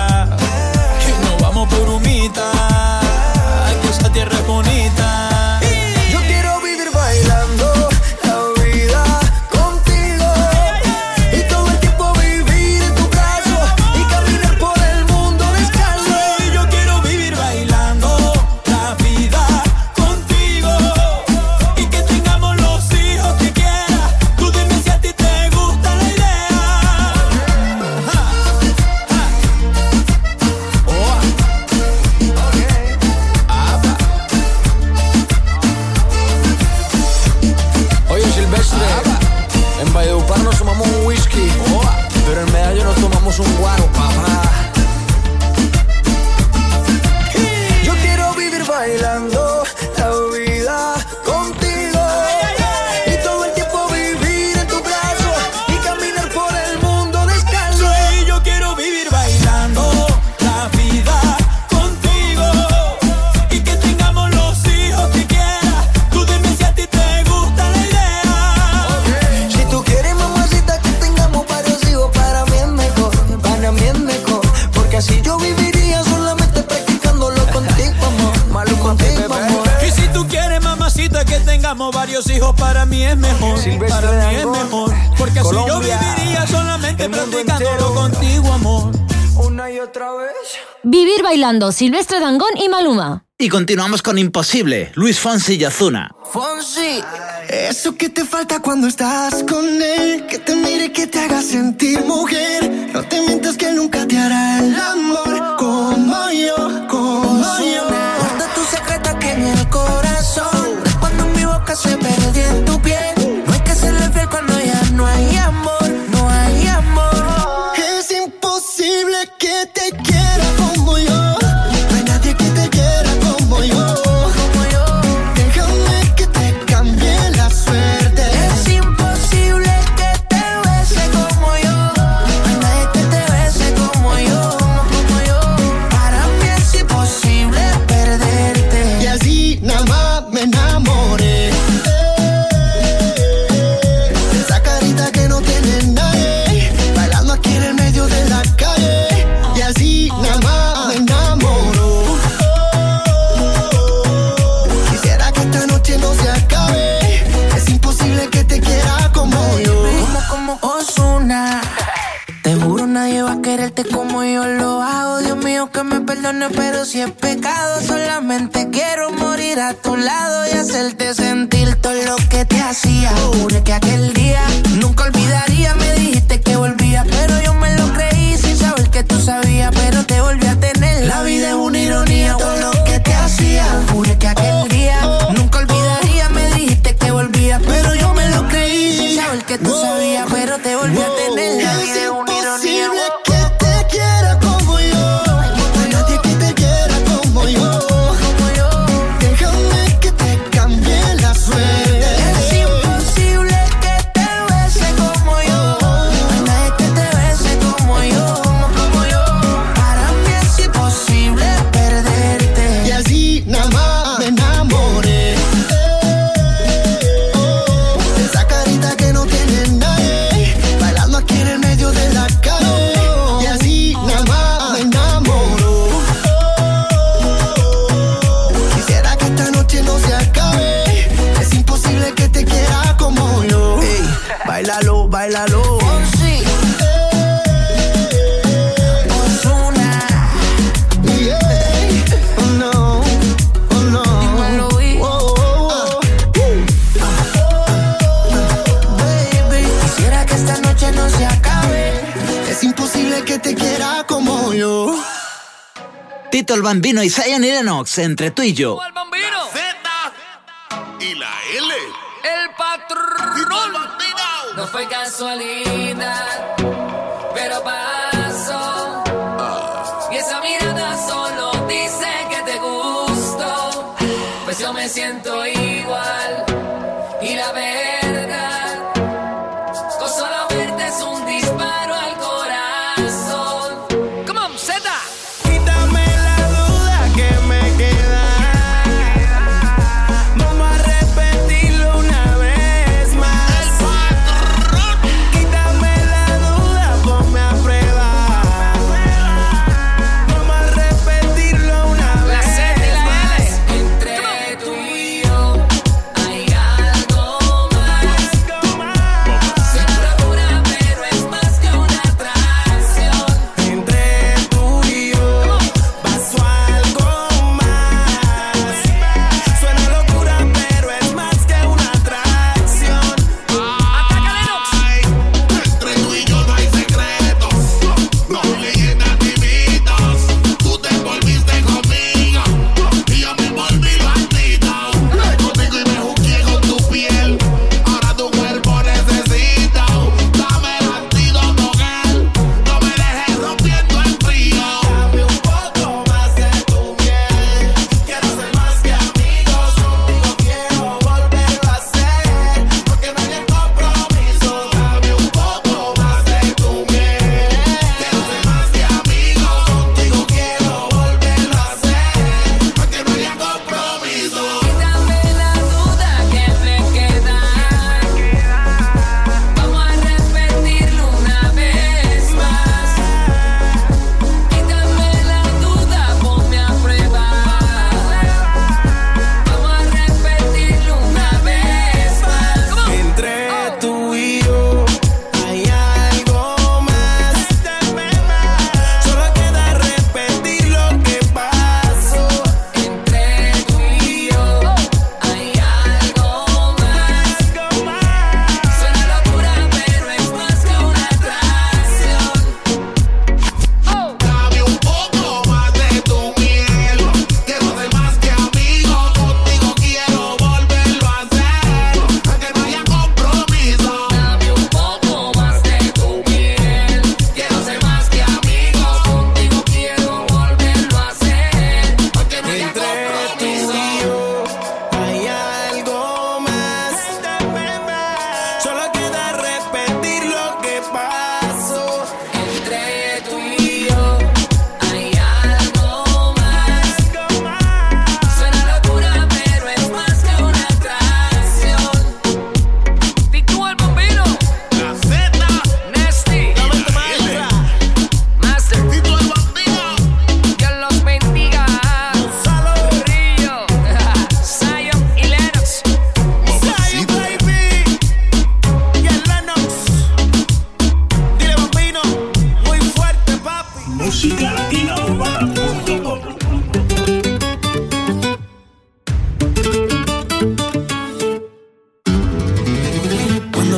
Speaker 7: Silvestre
Speaker 1: Dangón y Maluma.
Speaker 15: Y continuamos con Imposible, Luis Fonsi y Ozuna.
Speaker 5: Fonsi, eso que te falta cuando estás con él, que te mire, que te haga sentir mujer, no te mientas que nunca te hará el amor
Speaker 14: Tito el Bambino
Speaker 5: y
Speaker 14: Zion Lennox, entre tú
Speaker 5: y yo.
Speaker 15: El Bambino. La Z y
Speaker 27: la L.
Speaker 14: El patrón.
Speaker 28: No fue casualidad, pero pasó. Ah. Y esa mirada solo dice que te gustó. Pues yo me siento igual y la veo.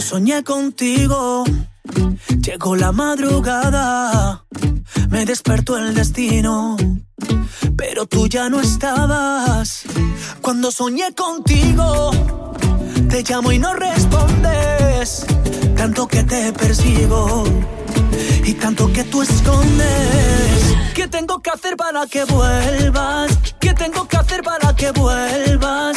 Speaker 10: Soñé contigo, llegó la madrugada, me despertó el destino, pero tú ya no estabas. Cuando soñé contigo, te llamo y no respondes, tanto que te persigo y tanto que tú escondes. ¿Qué tengo que hacer para que vuelvas? ¿Qué tengo que hacer para que vuelvas?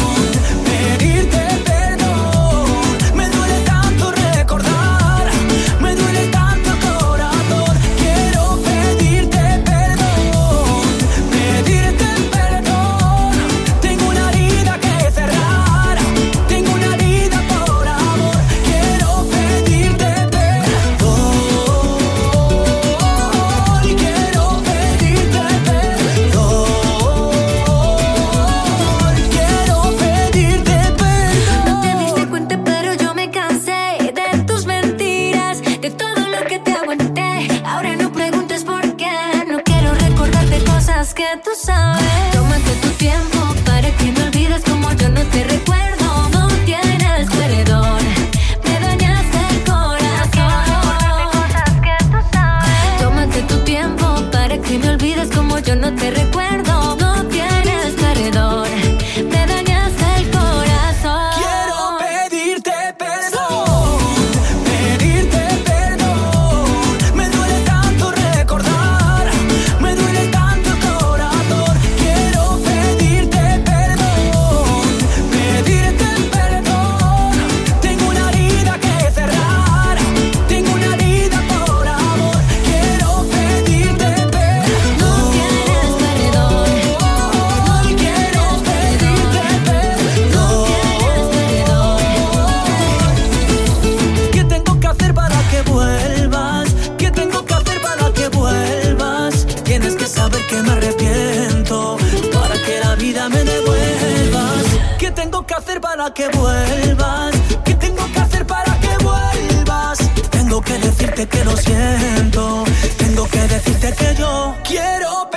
Speaker 10: decirte que lo siento. Tengo que decirte que yo quiero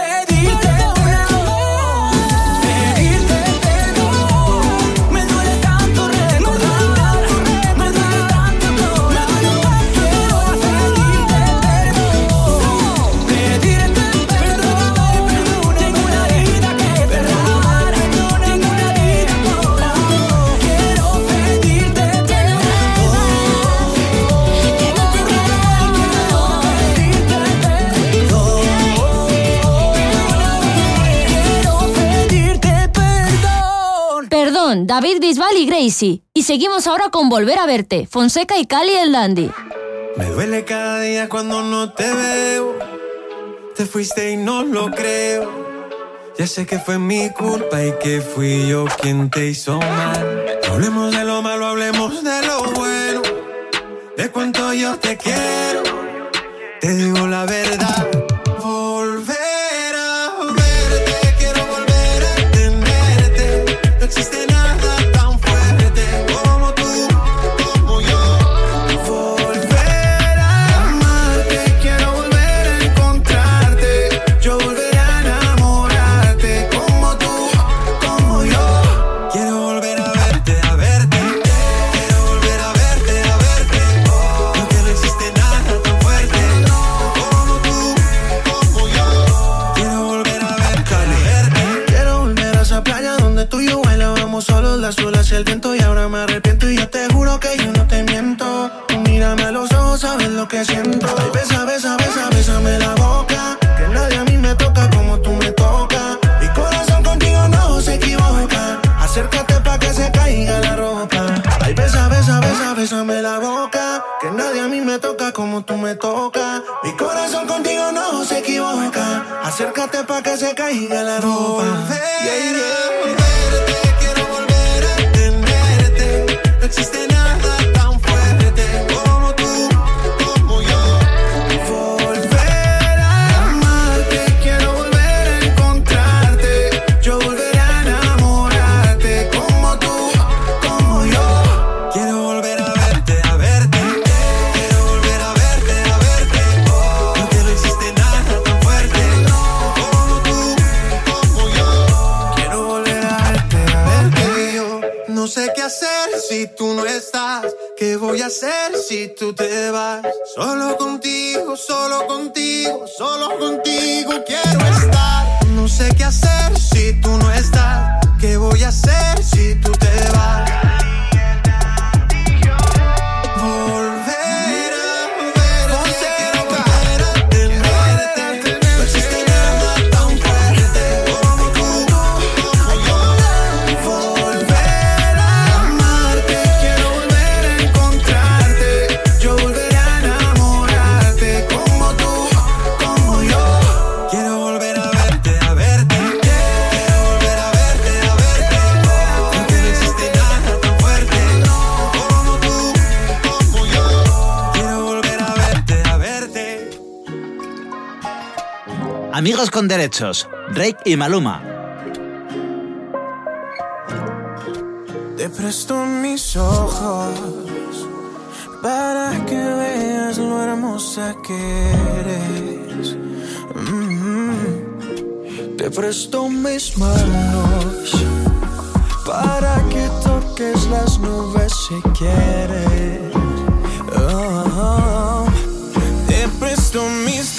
Speaker 1: Bisbal y Gracie. Y seguimos ahora con Volver a Verte, Fonseca y Cali el Dandy.
Speaker 18: Me duele cada día cuando no te veo. Te fuiste y no lo creo. Ya sé que fue mi culpa y que fui yo quien te hizo mal. No hablemos de lo malo, hablemos de lo bueno. De cuánto yo te quiero. Te digo la verdad
Speaker 15: derechos, Drake y Maluma.
Speaker 14: Te presto mis ojos para que veas lo hermosa que eres. Mm-hmm. Te presto mis manos para que toques las nubes si quieres. Oh, oh, oh. Te presto mis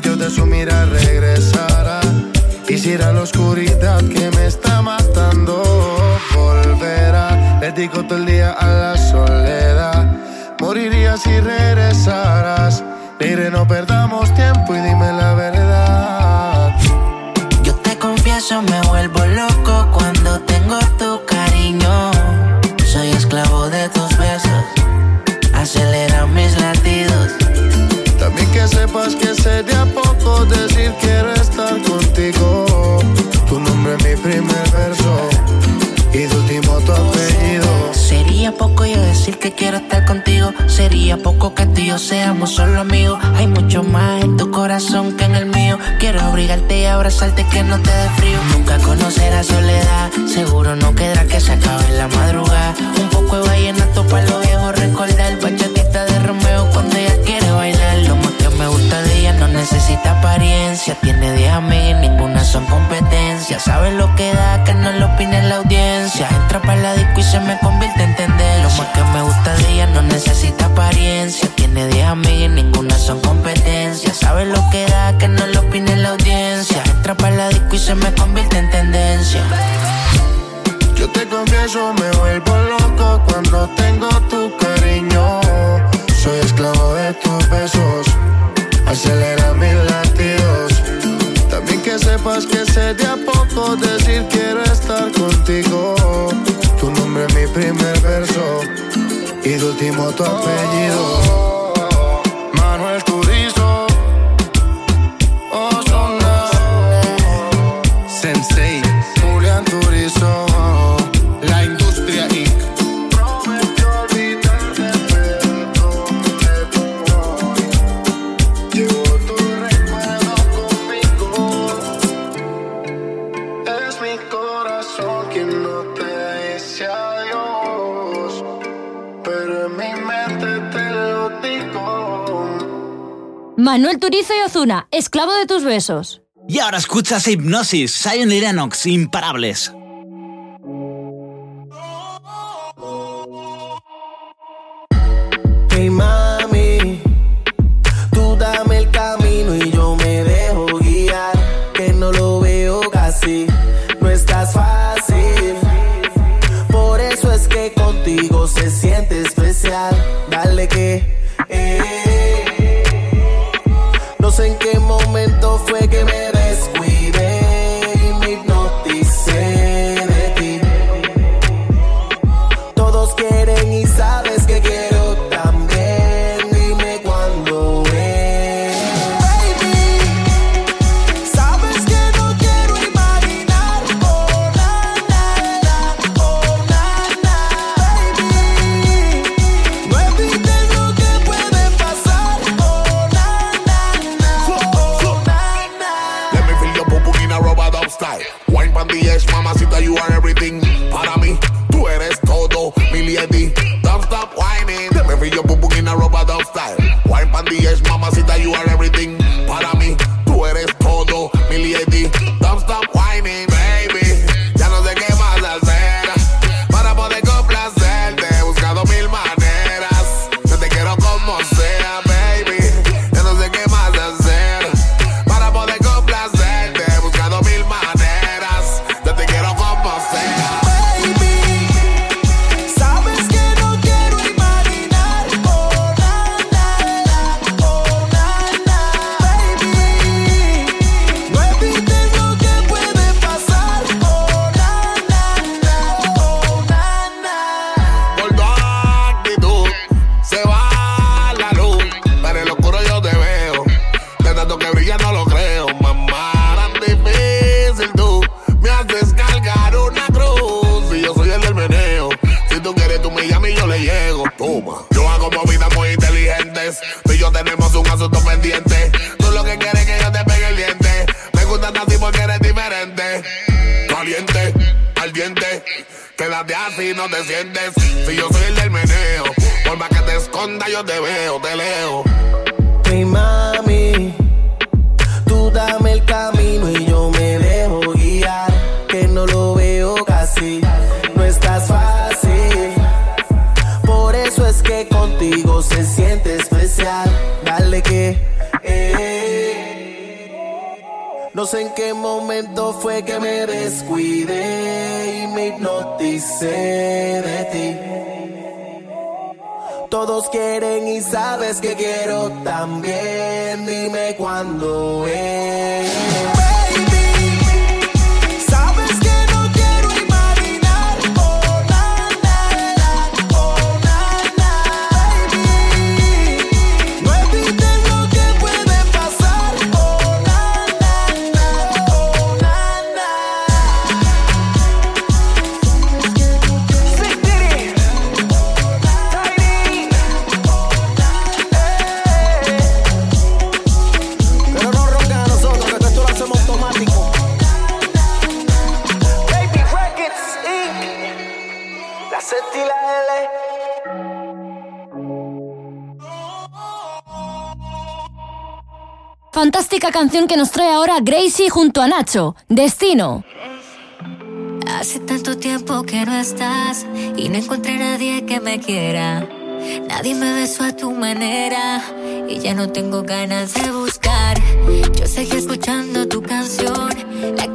Speaker 12: brillo de su mirada regresará. Quisiera la oscuridad que me está matando volverá. Dedico todo el día a la soledad. Moriría si regresaras. Mire, no perdamos tiempo y dime la verdad.
Speaker 29: Yo te confieso, me vuelvo Sería poco yo decir que quiero estar contigo. Sería poco que tú y yo seamos solo amigos. Hay mucho más en tu corazón que en el mío. Quiero abrigarte y abrazarte que no te dé frío. Nunca conocerás soledad. Seguro no quedará que se acabe la madrugada. Un poco de vallenato para los viejos recordar. Bachatita de Romeo cuando ella quiere bailar. Lo más que me gusta de ella no necesita apariencia. Tiene 10 amigas y ninguna son competencia. Sabe lo que da, que no lo opine la audiencia. Entra para la disco y se me convierte en tendencia. Lo más que me gusta de ella no necesita apariencia. Tiene 10 amigas ninguna son competencia. Sabe lo que da, que no lo opine la audiencia. Entra para la disco y se me convierte en tendencia.
Speaker 12: Yo te confieso, me vuelvo loco cuando tengo tu cariño. Soy esclavo de tus besos, acelera mis latidos. Sepas que sé de a poco decir quiero estar contigo. Tu nombre es mi primer verso y de último tu apellido. Manuel Turizo,
Speaker 1: Manuel Turizo y Ozuna, esclavo de tus besos.
Speaker 15: Y ahora escuchas Hipnosis, Zion y Lennox, imparables.
Speaker 21: Hey mami, tú dame el camino y yo me dejo guiar, que no lo veo casi, no estás fácil. Por eso es que contigo se siente especial. Dale que, eh,
Speaker 1: canción que nos trae ahora Gracie junto a Nacho, Destino.
Speaker 10: Hace tanto tiempo que no estás y no encontré a nadie que me quiera. Nadie me besó a tu manera y ya no tengo ganas de buscar. Yo seguí escuchando tu canción, la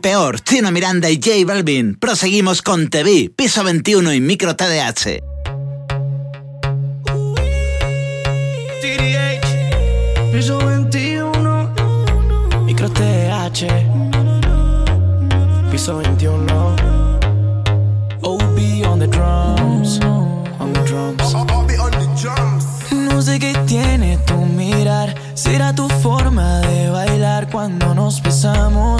Speaker 7: peor, Tino Miranda y
Speaker 15: J Balvin. Proseguimos con TV, Piso 21 y Micro TDH.
Speaker 7: TDH. Piso 21, Micro TDH. Piso 21. OB on the drums. On the drums. Oh, oh,
Speaker 5: OB on the drums. No
Speaker 30: sé qué tiene tu mirar. Será tu forma de bailar cuando nos besamos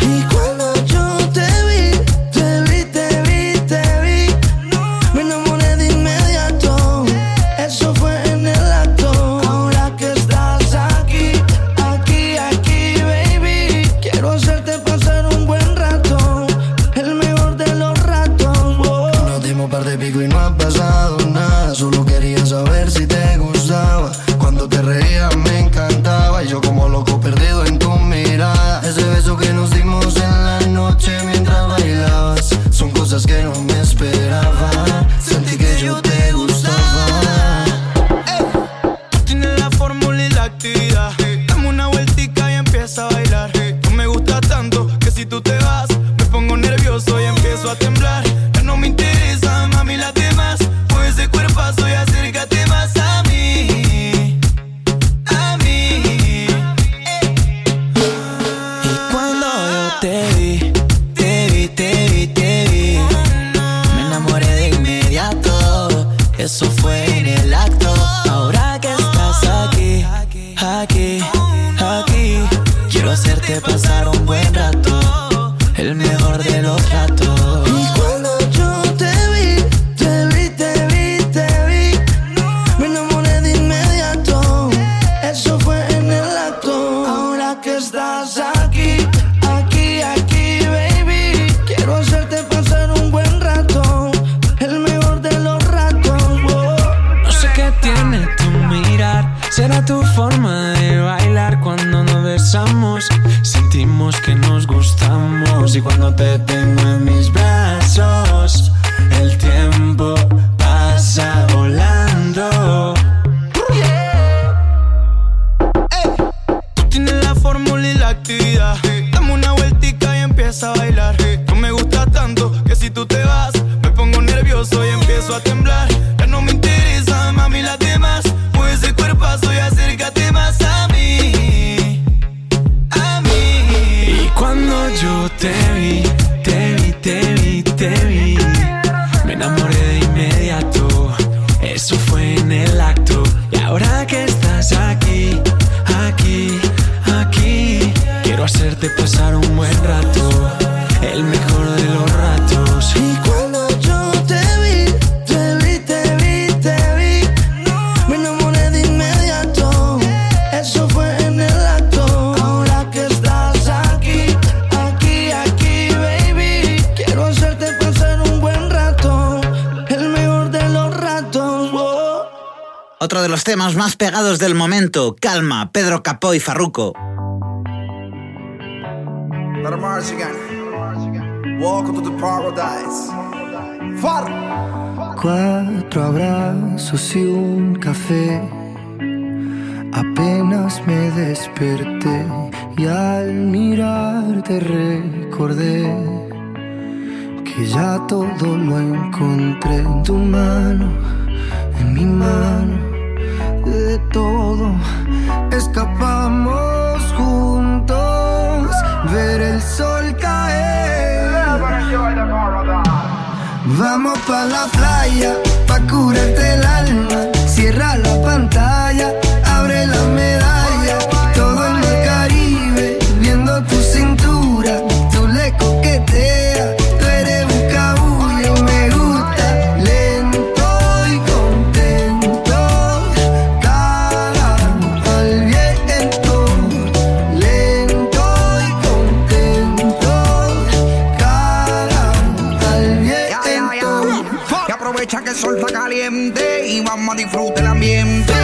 Speaker 14: take Calma, Pedro Capó y Farruco.
Speaker 5: Cuatro abrazos y un café. Apenas me desperté y al mirarte recordé que ya todo lo encontré en tu mano, en mi mano todo. Escapamos juntos, ver el sol caer. Vamos pa' la playa, pa' curarte el alma. Cierra la pantalla
Speaker 31: sol está caliente y vamos a disfrutar el ambiente.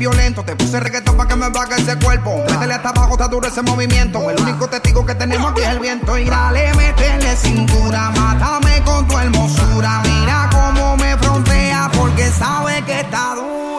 Speaker 31: violento. Te puse reggaetón para que me baje ese cuerpo. Métele hasta abajo, está duro ese movimiento. El único testigo que tenemos aquí es el viento. Y dale, métele cintura, mátame con tu hermosura. Mira cómo me frontea porque sabe que está
Speaker 5: duro.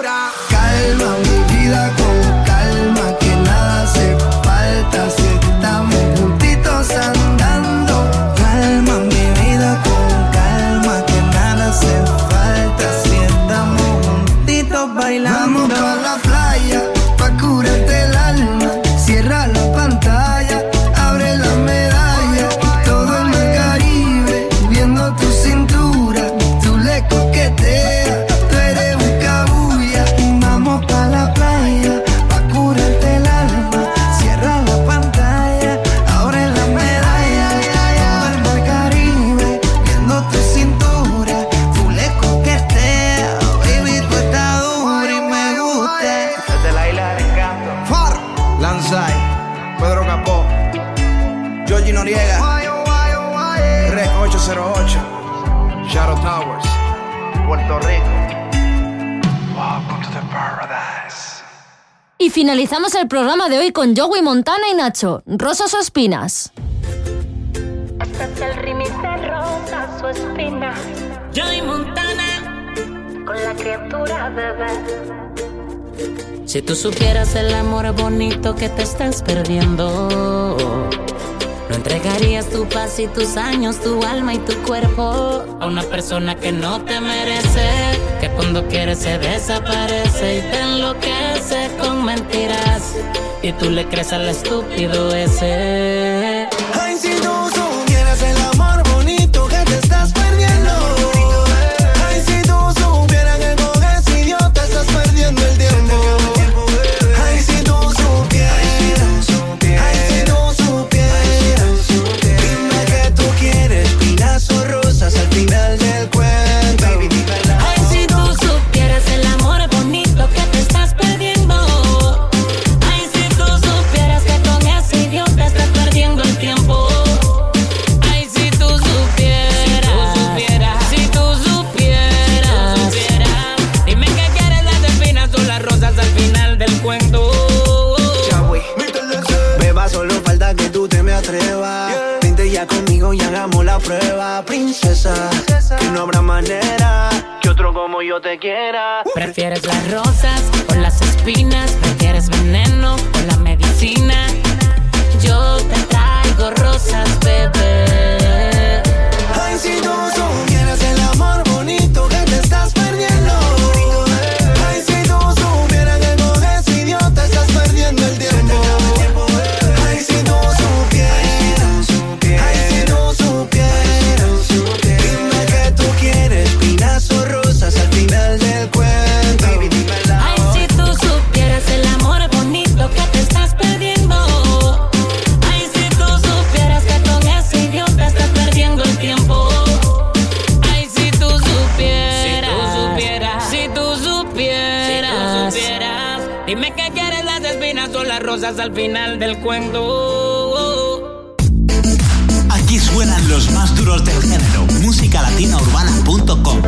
Speaker 5: Finalizamos el programa de hoy con Joey Montana y Nacho, Rosas o Espinas.
Speaker 10: Hasta el rímel se rosa su espina. Joey Montana. Con la criatura bebé.
Speaker 6: Si tú supieras el amor bonito que te estás perdiendo. No entregarías tu paz y tus años, tu alma y tu cuerpo a una persona que no te merece. Que cuando quiere se desaparece y te enloquece con mentiras. Y tú le crees al estúpido ese.
Speaker 2: y hagamos la prueba, princesa. Que no habrá manera que otro como yo te quiera.
Speaker 6: ¿Prefieres las rosas o las espinas? ¿Prefieres veneno o la medicina? Yo te traigo rosas, bebé. al final del cuento.
Speaker 15: Aquí suenan los más duros del género. Musicalatinaurbana.com